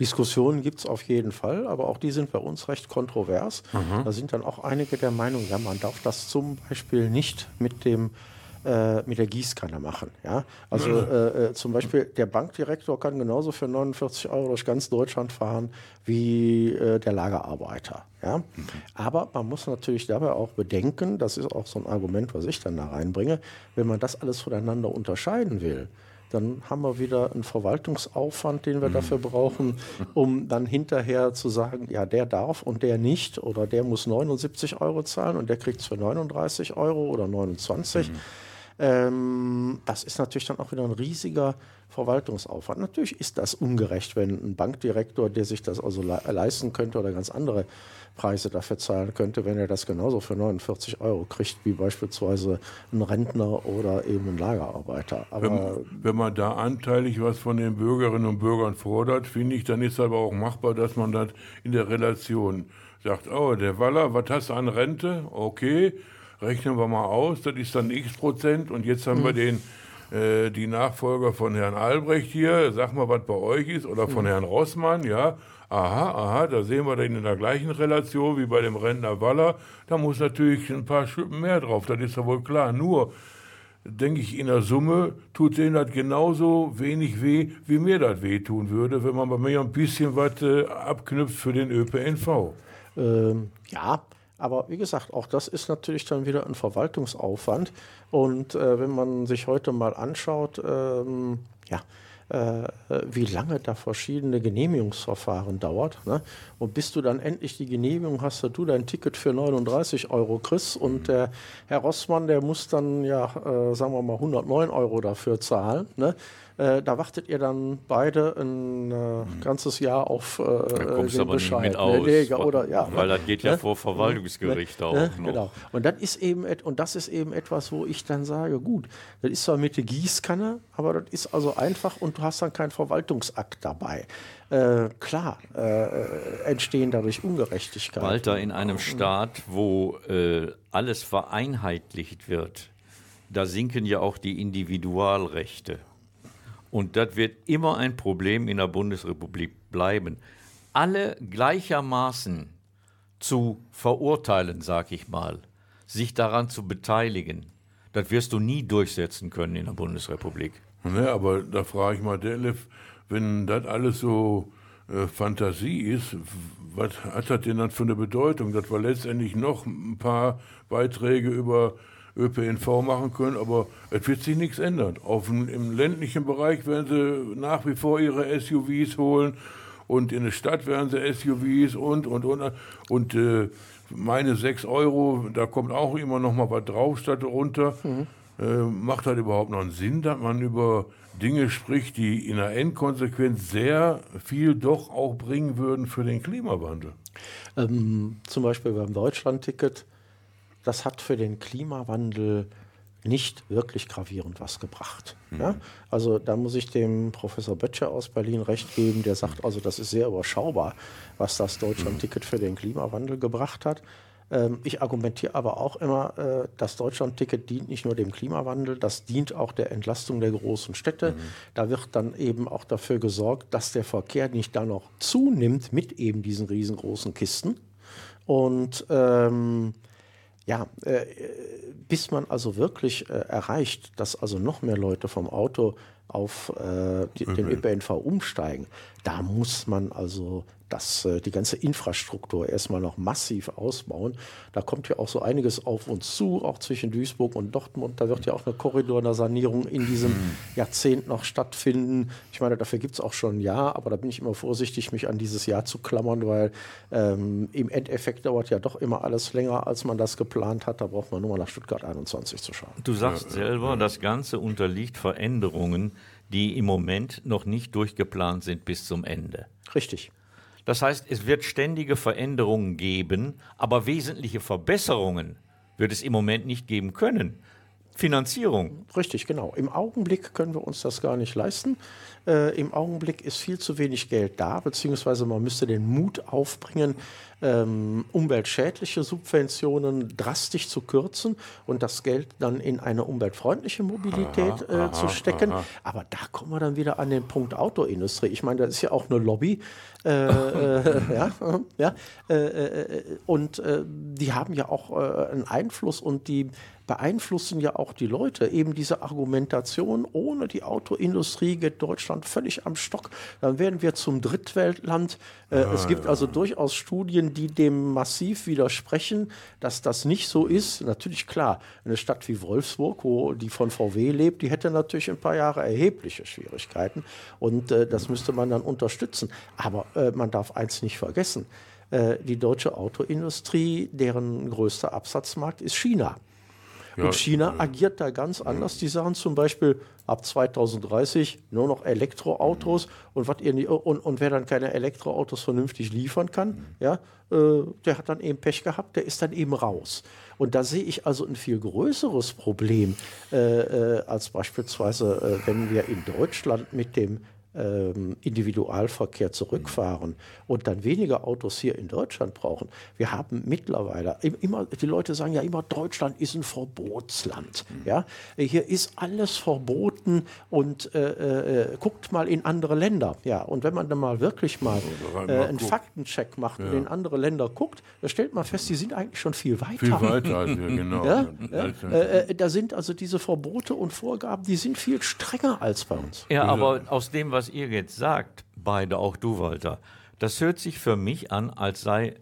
Diskussionen gibt es auf jeden Fall, aber auch die sind bei uns recht kontrovers. Mhm. Da sind dann auch einige der Meinung, ja, man darf das zum Beispiel nicht mit dem äh, mit der Gießkanne machen. Ja? Also äh, äh, zum Beispiel der Bankdirektor kann genauso für 49 Euro durch ganz Deutschland fahren wie äh, der Lagerarbeiter. Ja? Mhm. Aber man muss natürlich dabei auch bedenken, das ist auch so ein Argument, was ich dann da reinbringe, wenn man das alles voneinander unterscheiden will, dann haben wir wieder einen Verwaltungsaufwand, den wir mhm. dafür brauchen, um dann hinterher zu sagen, ja, der darf und der nicht oder der muss 79 Euro zahlen und der kriegt es für 39 Euro oder 29. Mhm. Ähm, das ist natürlich dann auch wieder ein riesiger Verwaltungsaufwand. Natürlich ist das ungerecht, wenn ein Bankdirektor, der sich das also le leisten könnte oder ganz andere Preise dafür zahlen könnte, wenn er das genauso für 49 Euro kriegt, wie beispielsweise ein Rentner oder eben ein Lagerarbeiter. Aber wenn, wenn man da anteilig was von den Bürgerinnen und Bürgern fordert, finde ich, dann ist aber auch machbar, dass man das in der Relation sagt, oh, der Waller, was hast du an Rente? Okay, rechnen wir mal aus, das ist dann x Prozent. Und jetzt haben mhm. wir den, äh, die Nachfolger von Herrn Albrecht hier, sag mal, was bei euch ist, oder von mhm. Herrn Rossmann, ja, aha, aha, da sehen wir den in der gleichen Relation wie bei dem Rentner Waller, da muss natürlich ein paar Schippen mehr drauf, das ist ja wohl klar, nur denke ich, in der Summe tut denen das genauso wenig weh, wie mir das wehtun würde, wenn man bei mir ein bisschen was äh, abknüpft für den ÖPNV. Ähm, ja, aber wie gesagt, auch das ist natürlich dann wieder ein Verwaltungsaufwand. Und äh, wenn man sich heute mal anschaut, ähm, ja, äh, wie lange da verschiedene Genehmigungsverfahren dauert. Ne? Und bis du dann endlich die Genehmigung hast, dass du dein Ticket für 39 Euro kriegst und der Herr Rossmann, der muss dann ja, äh, sagen wir mal, 109 Euro dafür zahlen. Ne? Äh, da wartet ihr dann beide ein äh, mhm. ganzes Jahr auf äh, da kommst den aber Bescheid. Nicht mit aus, nee, oder, ja, weil das geht ja ne? vor Verwaltungsgericht ne? auch ne? noch. Genau. Und das ist eben und das ist eben etwas, wo ich dann sage, gut, das ist zwar mit der Gießkanne, aber das ist also einfach und du hast dann keinen Verwaltungsakt dabei. Äh, klar äh, entstehen dadurch Ungerechtigkeiten. Walter, in einem Staat, wo äh, alles vereinheitlicht wird, da sinken ja auch die Individualrechte. Und das wird immer ein Problem in der Bundesrepublik bleiben. Alle gleichermaßen zu verurteilen, sag ich mal, sich daran zu beteiligen. Das wirst du nie durchsetzen können in der Bundesrepublik. Ne, aber da frage ich mal, Delef, wenn das alles so äh, Fantasie ist, was hat das denn dann für eine Bedeutung, dass wir letztendlich noch ein paar Beiträge über ÖPNV machen können, aber es wird sich nichts ändern. Auf dem, Im ländlichen Bereich werden sie nach wie vor ihre SUVs holen und in der Stadt werden sie SUVs und, und, und. Und äh, meine 6 Euro, da kommt auch immer noch mal was drauf statt runter. Mhm. Äh, macht halt überhaupt noch einen Sinn, dass man über Dinge spricht, die in der Endkonsequenz sehr viel doch auch bringen würden für den Klimawandel? Ähm, zum Beispiel beim Deutschlandticket das hat für den Klimawandel nicht wirklich gravierend was gebracht. Mhm. Ja? Also da muss ich dem Professor Böttcher aus Berlin recht geben, der sagt, also das ist sehr überschaubar, was das Deutschland-Ticket für den Klimawandel gebracht hat. Ähm, ich argumentiere aber auch immer, äh, das Deutschland-Ticket dient nicht nur dem Klimawandel, das dient auch der Entlastung der großen Städte. Mhm. Da wird dann eben auch dafür gesorgt, dass der Verkehr nicht da noch zunimmt mit eben diesen riesengroßen Kisten. Und ähm, ja, äh, bis man also wirklich äh, erreicht, dass also noch mehr Leute vom Auto auf äh, die, mhm. den ÖPNV umsteigen, da muss man also das, äh, die ganze Infrastruktur erstmal noch massiv ausbauen. Da kommt ja auch so einiges auf uns zu, auch zwischen Duisburg und Dortmund. Da wird ja auch eine Korridorsanierung in diesem mhm. Jahrzehnt noch stattfinden. Ich meine, dafür gibt es auch schon ein Jahr, aber da bin ich immer vorsichtig, mich an dieses Jahr zu klammern, weil ähm, im Endeffekt dauert ja doch immer alles länger, als man das geplant hat. Da braucht man nur mal nach Stuttgart 21 zu schauen. Du sagst selber, das Ganze unterliegt Veränderungen, die im Moment noch nicht durchgeplant sind bis zum Ende. Richtig. Das heißt, es wird ständige Veränderungen geben, aber wesentliche Verbesserungen wird es im Moment nicht geben können. Finanzierung. Richtig, genau. Im Augenblick können wir uns das gar nicht leisten. Äh, Im Augenblick ist viel zu wenig Geld da, beziehungsweise man müsste den Mut aufbringen, ähm, umweltschädliche Subventionen drastisch zu kürzen und das Geld dann in eine umweltfreundliche Mobilität aha, äh, zu stecken. Aha. Aber da kommen wir dann wieder an den Punkt Autoindustrie. Ich meine, das ist ja auch eine Lobby. Äh, äh, ja, ja, äh, äh, und die haben ja auch einen Einfluss und die beeinflussen ja auch die Leute. Eben diese Argumentation, ohne die Autoindustrie geht Deutschland völlig am Stock. Dann werden wir zum Drittweltland. Äh, ja, es gibt ja. also durchaus Studien, die dem massiv widersprechen, dass das nicht so ist. Natürlich klar, eine Stadt wie Wolfsburg, wo die von VW lebt, die hätte natürlich ein paar Jahre erhebliche Schwierigkeiten. Und äh, das müsste man dann unterstützen. Aber äh, man darf eins nicht vergessen. Äh, die deutsche Autoindustrie, deren größter Absatzmarkt ist China. Ja, und China ja. agiert da ganz anders. Die sagen zum Beispiel ab 2030 nur noch Elektroautos und, was ihr, und, und wer dann keine Elektroautos vernünftig liefern kann, ja, äh, der hat dann eben Pech gehabt, der ist dann eben raus. Und da sehe ich also ein viel größeres Problem äh, äh, als beispielsweise, äh, wenn wir in Deutschland mit dem Individualverkehr zurückfahren und dann weniger Autos hier in Deutschland brauchen. Wir haben mittlerweile immer, die Leute sagen ja immer, Deutschland ist ein Verbotsland. Mhm. Ja? Hier ist alles verboten und äh, äh, guckt mal in andere Länder. Ja, und wenn man dann mal wirklich mal äh, einen Faktencheck macht ja. und in andere Länder guckt, da stellt man fest, die sind eigentlich schon viel weiter. Viel weiter als wir, genau. Ja? Ja? Äh, äh, da sind also diese Verbote und Vorgaben, die sind viel strenger als bei uns. Ja, aber aus dem, was ihr jetzt sagt, beide, auch du, Walter, das hört sich für mich an, als sei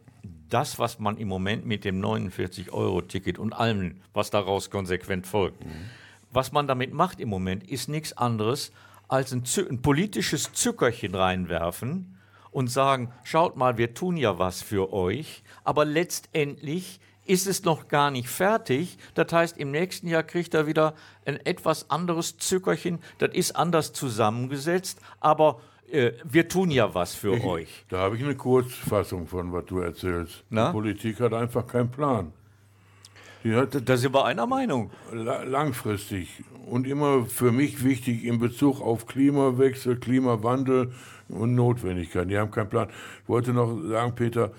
das, was man im Moment mit dem 49-Euro-Ticket und allem, was daraus konsequent folgt, mhm. was man damit macht im Moment, ist nichts anderes als ein, ein, politisches Zückerchen reinwerfen und sagen, schaut mal, wir tun ja was für euch, aber letztendlich ist es noch gar nicht fertig. Das heißt, im nächsten Jahr kriegt er wieder ein etwas anderes Zückerchen. Das ist anders zusammengesetzt, aber äh, wir tun ja was für ich, euch. Da habe ich eine Kurzfassung von, was du erzählst. Na? Die Politik hat einfach keinen Plan. Hat da sind wir einer Meinung. Langfristig und immer für mich wichtig in Bezug auf Klimawechsel, Klimawandel und Notwendigkeiten. Die haben keinen Plan. Ich wollte noch sagen, Peter,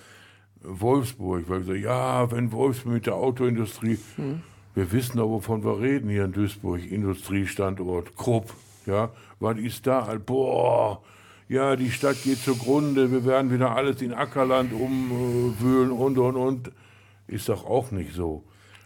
Wolfsburg, weil ich gesagt, ja, wenn Wolfsburg mit der Autoindustrie, hm. wir wissen doch, wovon wir reden hier in Duisburg, Industriestandort, Krupp, ja, was ist da boah, ja, die Stadt geht zugrunde, wir werden wieder alles in Ackerland umwühlen und, und, und, ist doch auch nicht so.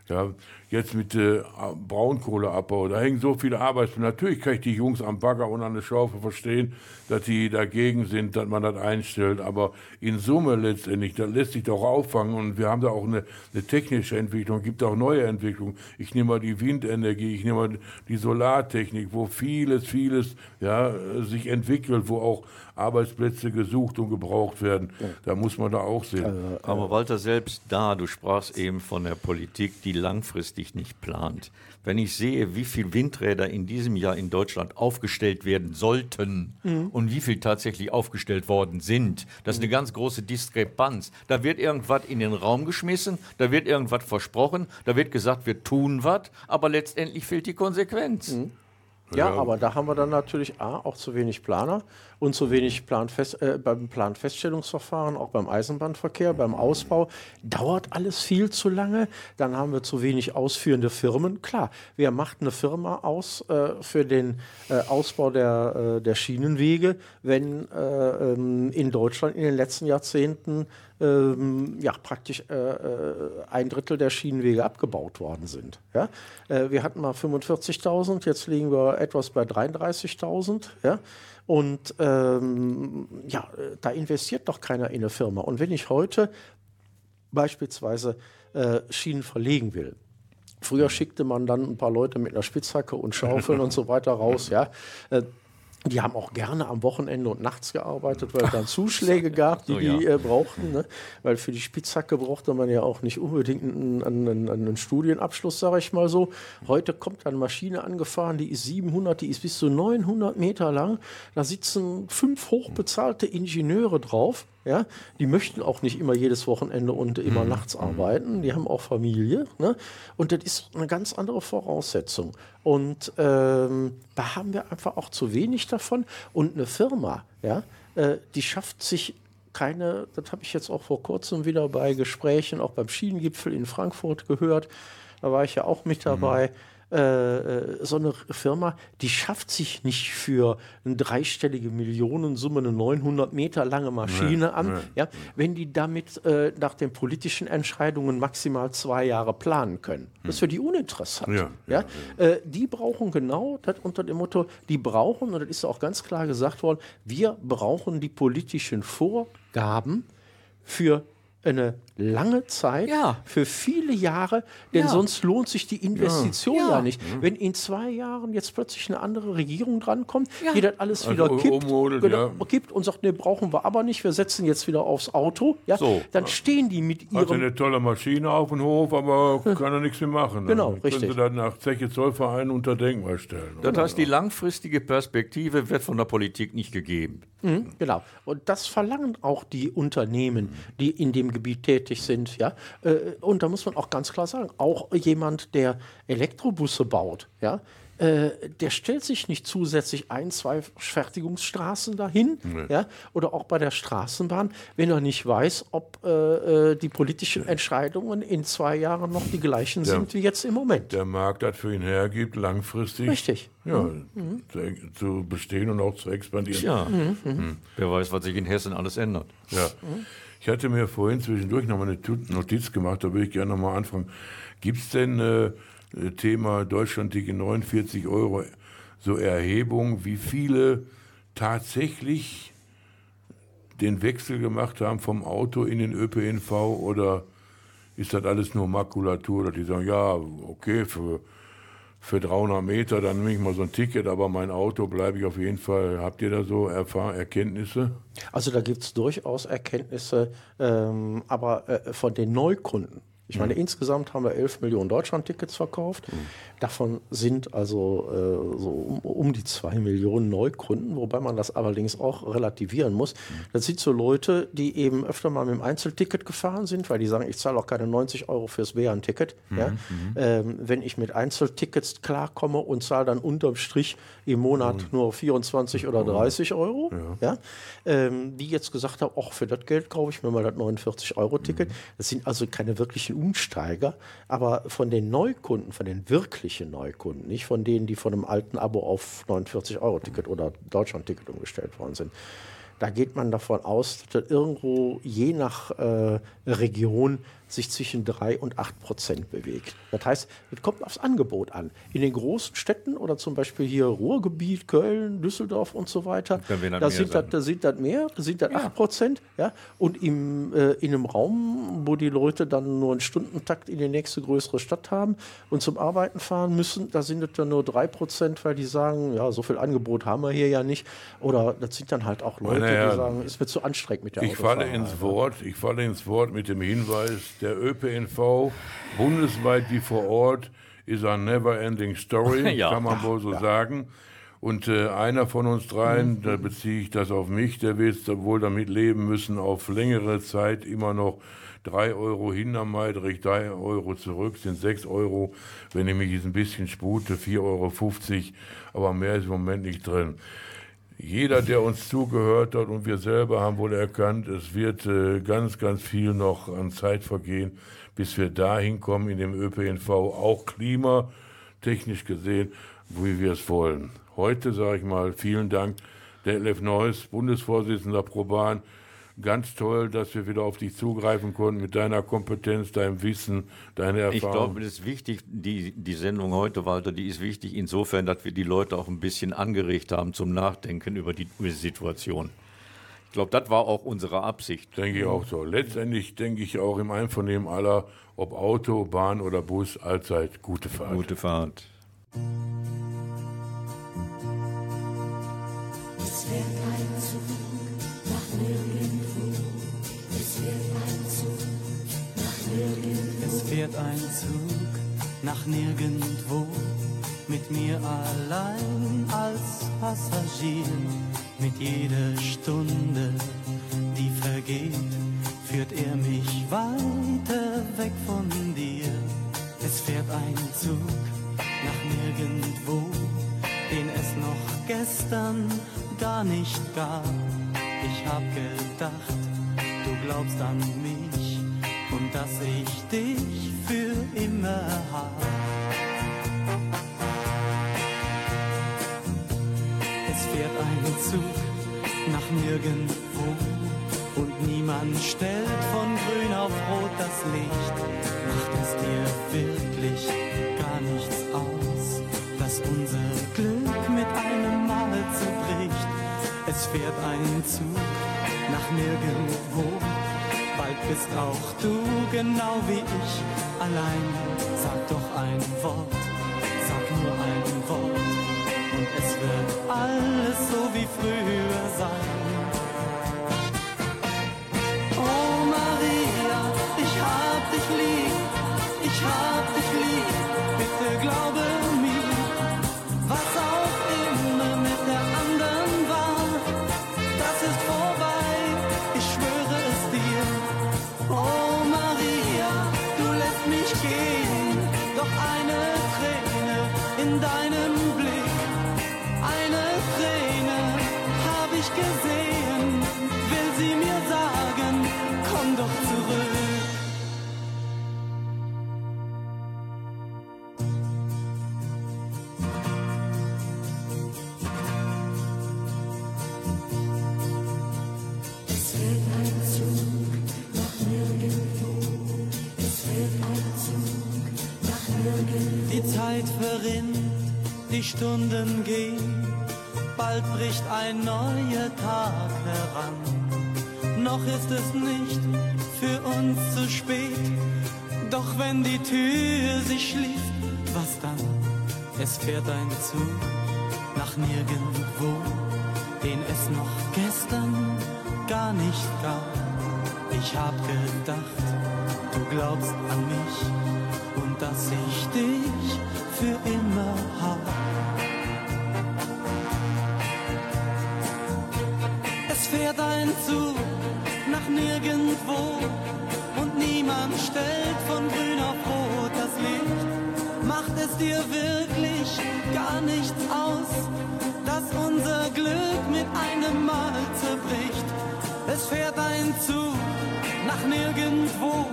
Ja, jetzt mit äh, Braunkohleabbau, da hängen so viele Arbeitsplätze. Natürlich kann ich die Jungs am Bagger und an der Schaufel verstehen, dass die dagegen sind, dass man das einstellt. Aber in Summe letztendlich, das lässt sich doch auffangen. Und wir haben da auch eine, eine technische Entwicklung, gibt auch neue Entwicklungen. Ich nehme mal die Windenergie, ich nehme mal die Solartechnik, wo vieles, vieles ja, sich entwickelt, wo auch Arbeitsplätze gesucht und gebraucht werden. Ja. Da muss man da auch sehen. Also, äh, Aber Walter, selbst da, du sprachst eben von der Politik, die langfristig nicht plant. Wenn ich sehe, wie viele Windräder in diesem Jahr in Deutschland aufgestellt werden sollten mhm. und wie viel tatsächlich aufgestellt worden sind, das ist eine ganz große Diskrepanz. Da wird irgendwas in den Raum geschmissen, da wird irgendwas versprochen, da wird gesagt, wir tun was, aber letztendlich fehlt die Konsequenz. Mhm. Ja, ja, aber da haben wir dann natürlich A, auch zu wenig Planer und zu wenig Planfest, äh, beim Planfeststellungsverfahren, auch beim Eisenbahnverkehr, beim Ausbau. Dauert alles viel zu lange. Dann haben wir zu wenig ausführende Firmen. Klar, wer macht eine Firma aus äh, für den äh, Ausbau der, äh, der Schienenwege, wenn äh, ähm, in Deutschland in den letzten Jahrzehnten ähm, ja, praktisch äh, äh, ein Drittel der Schienenwege abgebaut worden sind. Ja? Äh, wir hatten mal 45.000, jetzt liegen wir etwas bei 33.000. Ja? Und ähm, ja, da investiert doch keiner in eine Firma. Und wenn ich heute beispielsweise äh, Schienen verlegen will, Früher schickte man dann ein paar Leute mit einer Spitzhacke und Schaufeln und so weiter raus. Ja, äh, die haben auch gerne am Wochenende und nachts gearbeitet, weil es dann Zuschläge gab, die oh, ja. die äh, brauchten. Ne? Weil für die Spitzhacke brauchte man ja auch nicht unbedingt einen, einen, einen Studienabschluss, sage ich mal so. Heute kommt eine Maschine angefahren, die ist 700, die ist bis zu 900 Meter lang. Da sitzen fünf hochbezahlte Ingenieure drauf. Ja, die möchten auch nicht immer jedes Wochenende und immer mhm. nachts arbeiten. Die haben auch Familie. Ne? Und das ist eine ganz andere Voraussetzung. Und ähm, da haben wir einfach auch zu wenig davon. Und eine Firma, ja, äh, die schafft sich keine, das habe ich jetzt auch vor kurzem wieder bei Gesprächen, auch beim Schienengipfel in Frankfurt gehört. Da war ich ja auch mit mhm. dabei. Mhm äh, äh, so eine Firma, die schafft sich nicht für eine dreistellige Millionensumme eine 900 Meter lange Maschine nee, an, nee. Ja, wenn die damit äh, nach den politischen Entscheidungen maximal zwei Jahre planen können. Das ist für die uninteressant. Ja, ja, ja. Äh, die brauchen genau das unter dem Motto, die brauchen, und das ist auch ganz klar gesagt worden, wir brauchen die politischen Vorgaben für eine lange Zeit, ja. für viele Jahre, denn ja. sonst lohnt sich die Investition ja, ja nicht. Wenn in zwei Jahren jetzt plötzlich eine andere Regierung drankommt, die das alles also wieder kippt, genau, kippt, und sagt, ne, brauchen wir aber nicht, wir setzen jetzt wieder aufs Auto, ja, so. dann stehen die mit ihrem... Hat eine tolle Maschine auf dem Hof, aber kann er nichts mehr machen. Genau, dann richtig. Können sie dann nach Zeche Zollverein unter Denkmal stellen. Das heißt, die langfristige Perspektive wird von der Politik nicht gegeben. Mhm, genau. Und das verlangen auch die Unternehmen, die in dem Gebiet tätig tätig sind. Ja? Äh, und da muss man auch ganz klar sagen, auch jemand, der Elektrobusse baut, ja, äh, der stellt sich nicht zusätzlich ein, zwei Fertigungsstraßen dahin, nee. ja, oder auch bei der Straßenbahn, wenn er nicht weiß, ob äh, äh die politischen Entscheidungen in zwei Jahren noch die gleichen der, sind wie jetzt im Moment. Der Markt das für ihn hergibt, langfristig. Richtig. Ja, mhm. zu, zu, bestehen und auch zu expandieren. Ja. Mhm. Mhm. Wer weiß, was sich in Hessen alles ändert. Ja. Ich hatte mir vorhin zwischendurch noch mal eine Notiz gemacht, da würde ich gerne noch mal anfangen. Gibt es denn äh, Thema Deutschland die 49 Euro so Erhebung, wie viele tatsächlich den Wechsel gemacht haben vom Auto in den ÖPNV oder ist das alles nur Makulatur, dass die sagen, ja, okay, für für 300 Meter, dann nehme ich mal so ein Ticket, aber mein Auto bleibe ich auf jeden Fall. Habt ihr da so Erfahr Erkenntnisse? Also da gibt es durchaus Erkenntnisse, ähm, aber äh, von den Neukunden. Ich meine, mhm. insgesamt haben wir 11 Millionen Deutschland-Tickets verkauft. Mhm. Davon sind also äh, so um, um, die 2 Millionen Neukunden, wobei man das allerdings auch relativieren muss. Mhm. Das sind so Leute, die eben öfter mal mit dem Einzelticket gefahren sind, weil die sagen, ich zahle auch keine 90 Euro fürs WLAN-Ticket. Mhm. Ja? Mhm. Ähm, wenn ich mit Einzeltickets klarkomme und zahle dann unterm Strich im Monat mhm. nur 24 oder 30 Euro, ja. ja? Ähm, die jetzt gesagt haben, ach, für das Geld kaufe ich mir mal das 49-Euro-Ticket. Das sind also keine wirklichen Umsteiger, aber von den Neukunden, von den wirklichen Neukunden, nicht von denen, die von einem alten Abo auf 49-Euro-Ticket oder Deutschland-Ticket umgestellt worden sind, da geht man davon aus, dass irgendwo je nach äh, Region sich zwischen 3 und 8 Prozent bewegt. Das heißt, es kommt aufs Angebot an. In den großen Städten oder zum Beispiel hier Ruhrgebiet, Köln, Düsseldorf und so weiter, da sind, das, da sind das mehr, da sind das ja. 8 Prozent. Ja? Und im, äh, in einem Raum, wo die Leute dann nur einen Stundentakt in die nächste größere Stadt haben und zum Arbeiten fahren müssen, da sind es dann nur 3 Prozent, weil die sagen, ja, so viel Angebot haben wir hier ja nicht. Oder das sind dann halt auch Leute, naja, die sagen, es wird zu anstrengend mit der ich falle ins Wort, Ich falle ins Wort mit dem Hinweis, der ÖPNV bundesweit wie vor Ort ist eine never-ending story, ja. kann man wohl so ja. sagen. Und äh, einer von uns dreien, mhm. da beziehe ich das auf mich, der wird wohl damit leben müssen, auf längere Zeit immer noch drei Euro hin am Meidrich, drei Euro zurück, sind sechs Euro. Wenn ich mich jetzt ein bisschen spute, 4,50 Euro, aber mehr ist im Moment nicht drin. Jeder, der uns zugehört hat und wir selber haben wohl erkannt, es wird äh, ganz, ganz viel noch an Zeit vergehen, bis wir dahin kommen in dem ÖPNV, auch klimatechnisch gesehen, wie wir es wollen. Heute sage ich mal vielen Dank, Detlef Neuss, Bundesvorsitzender Proban, ganz toll, dass wir wieder auf dich zugreifen konnten mit deiner Kompetenz, deinem Wissen, deiner Erfahrung. Ich glaube, das ist wichtig, die, die Sendung heute, Walter, die ist wichtig insofern, dass wir die Leute auch ein bisschen angeregt haben zum Nachdenken über die, über die Situation. Ich glaube, das war auch unsere Absicht. Denke ich auch so. Letztendlich denke ich auch im Einvernehmen aller, ob Auto, Bahn oder Bus, allzeit gute Fahrt. Gute Fahrt. Es wird ein Zug nach nirgendwo. Es fährt ein Zug nach nirgendwo mit mir allein als Passagier. Mit jeder Stunde, die vergeht, führt er mich weiter weg von dir. Es fährt ein Zug nach nirgendwo, den es noch gestern gar nicht gab. Ich hab gedacht, du glaubst an mich und dass ich dich für immer hab. Es fährt ein Zug nach nirgendwo und niemand stellt von grün auf rot das Licht. Macht es dir wirklich gar nichts aus, dass unser Glück mit einem Mal zerbricht? Es fährt ein Zug nach nirgendwo bist auch du genau wie ich allein. Sag doch ein Wort, sag nur ein Wort und es wird alles so wie früher sein. Oh Maria, ich hab dich lieb, ich hab dich lieb, bitte glaube die Stunden gehen. Bald bricht ein neuer Tag heran. Noch ist es nicht für uns zu spät. Doch wenn die Tür sich schließt, was dann? Es fährt ein Zug nach nirgendwo, den es noch gestern gar nicht gab. Ich hab gedacht, du glaubst an mich und dass ich dich für immer hab. Nirgendwo und niemand stellt von grün auf rot das Licht. Macht es dir wirklich gar nichts aus, dass unser Glück mit einem Mal zerbricht? Es fährt ein Zug nach nirgendwo,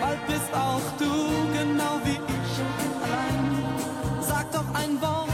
bald bist auch du genau wie ich allein. Sag doch ein Wort,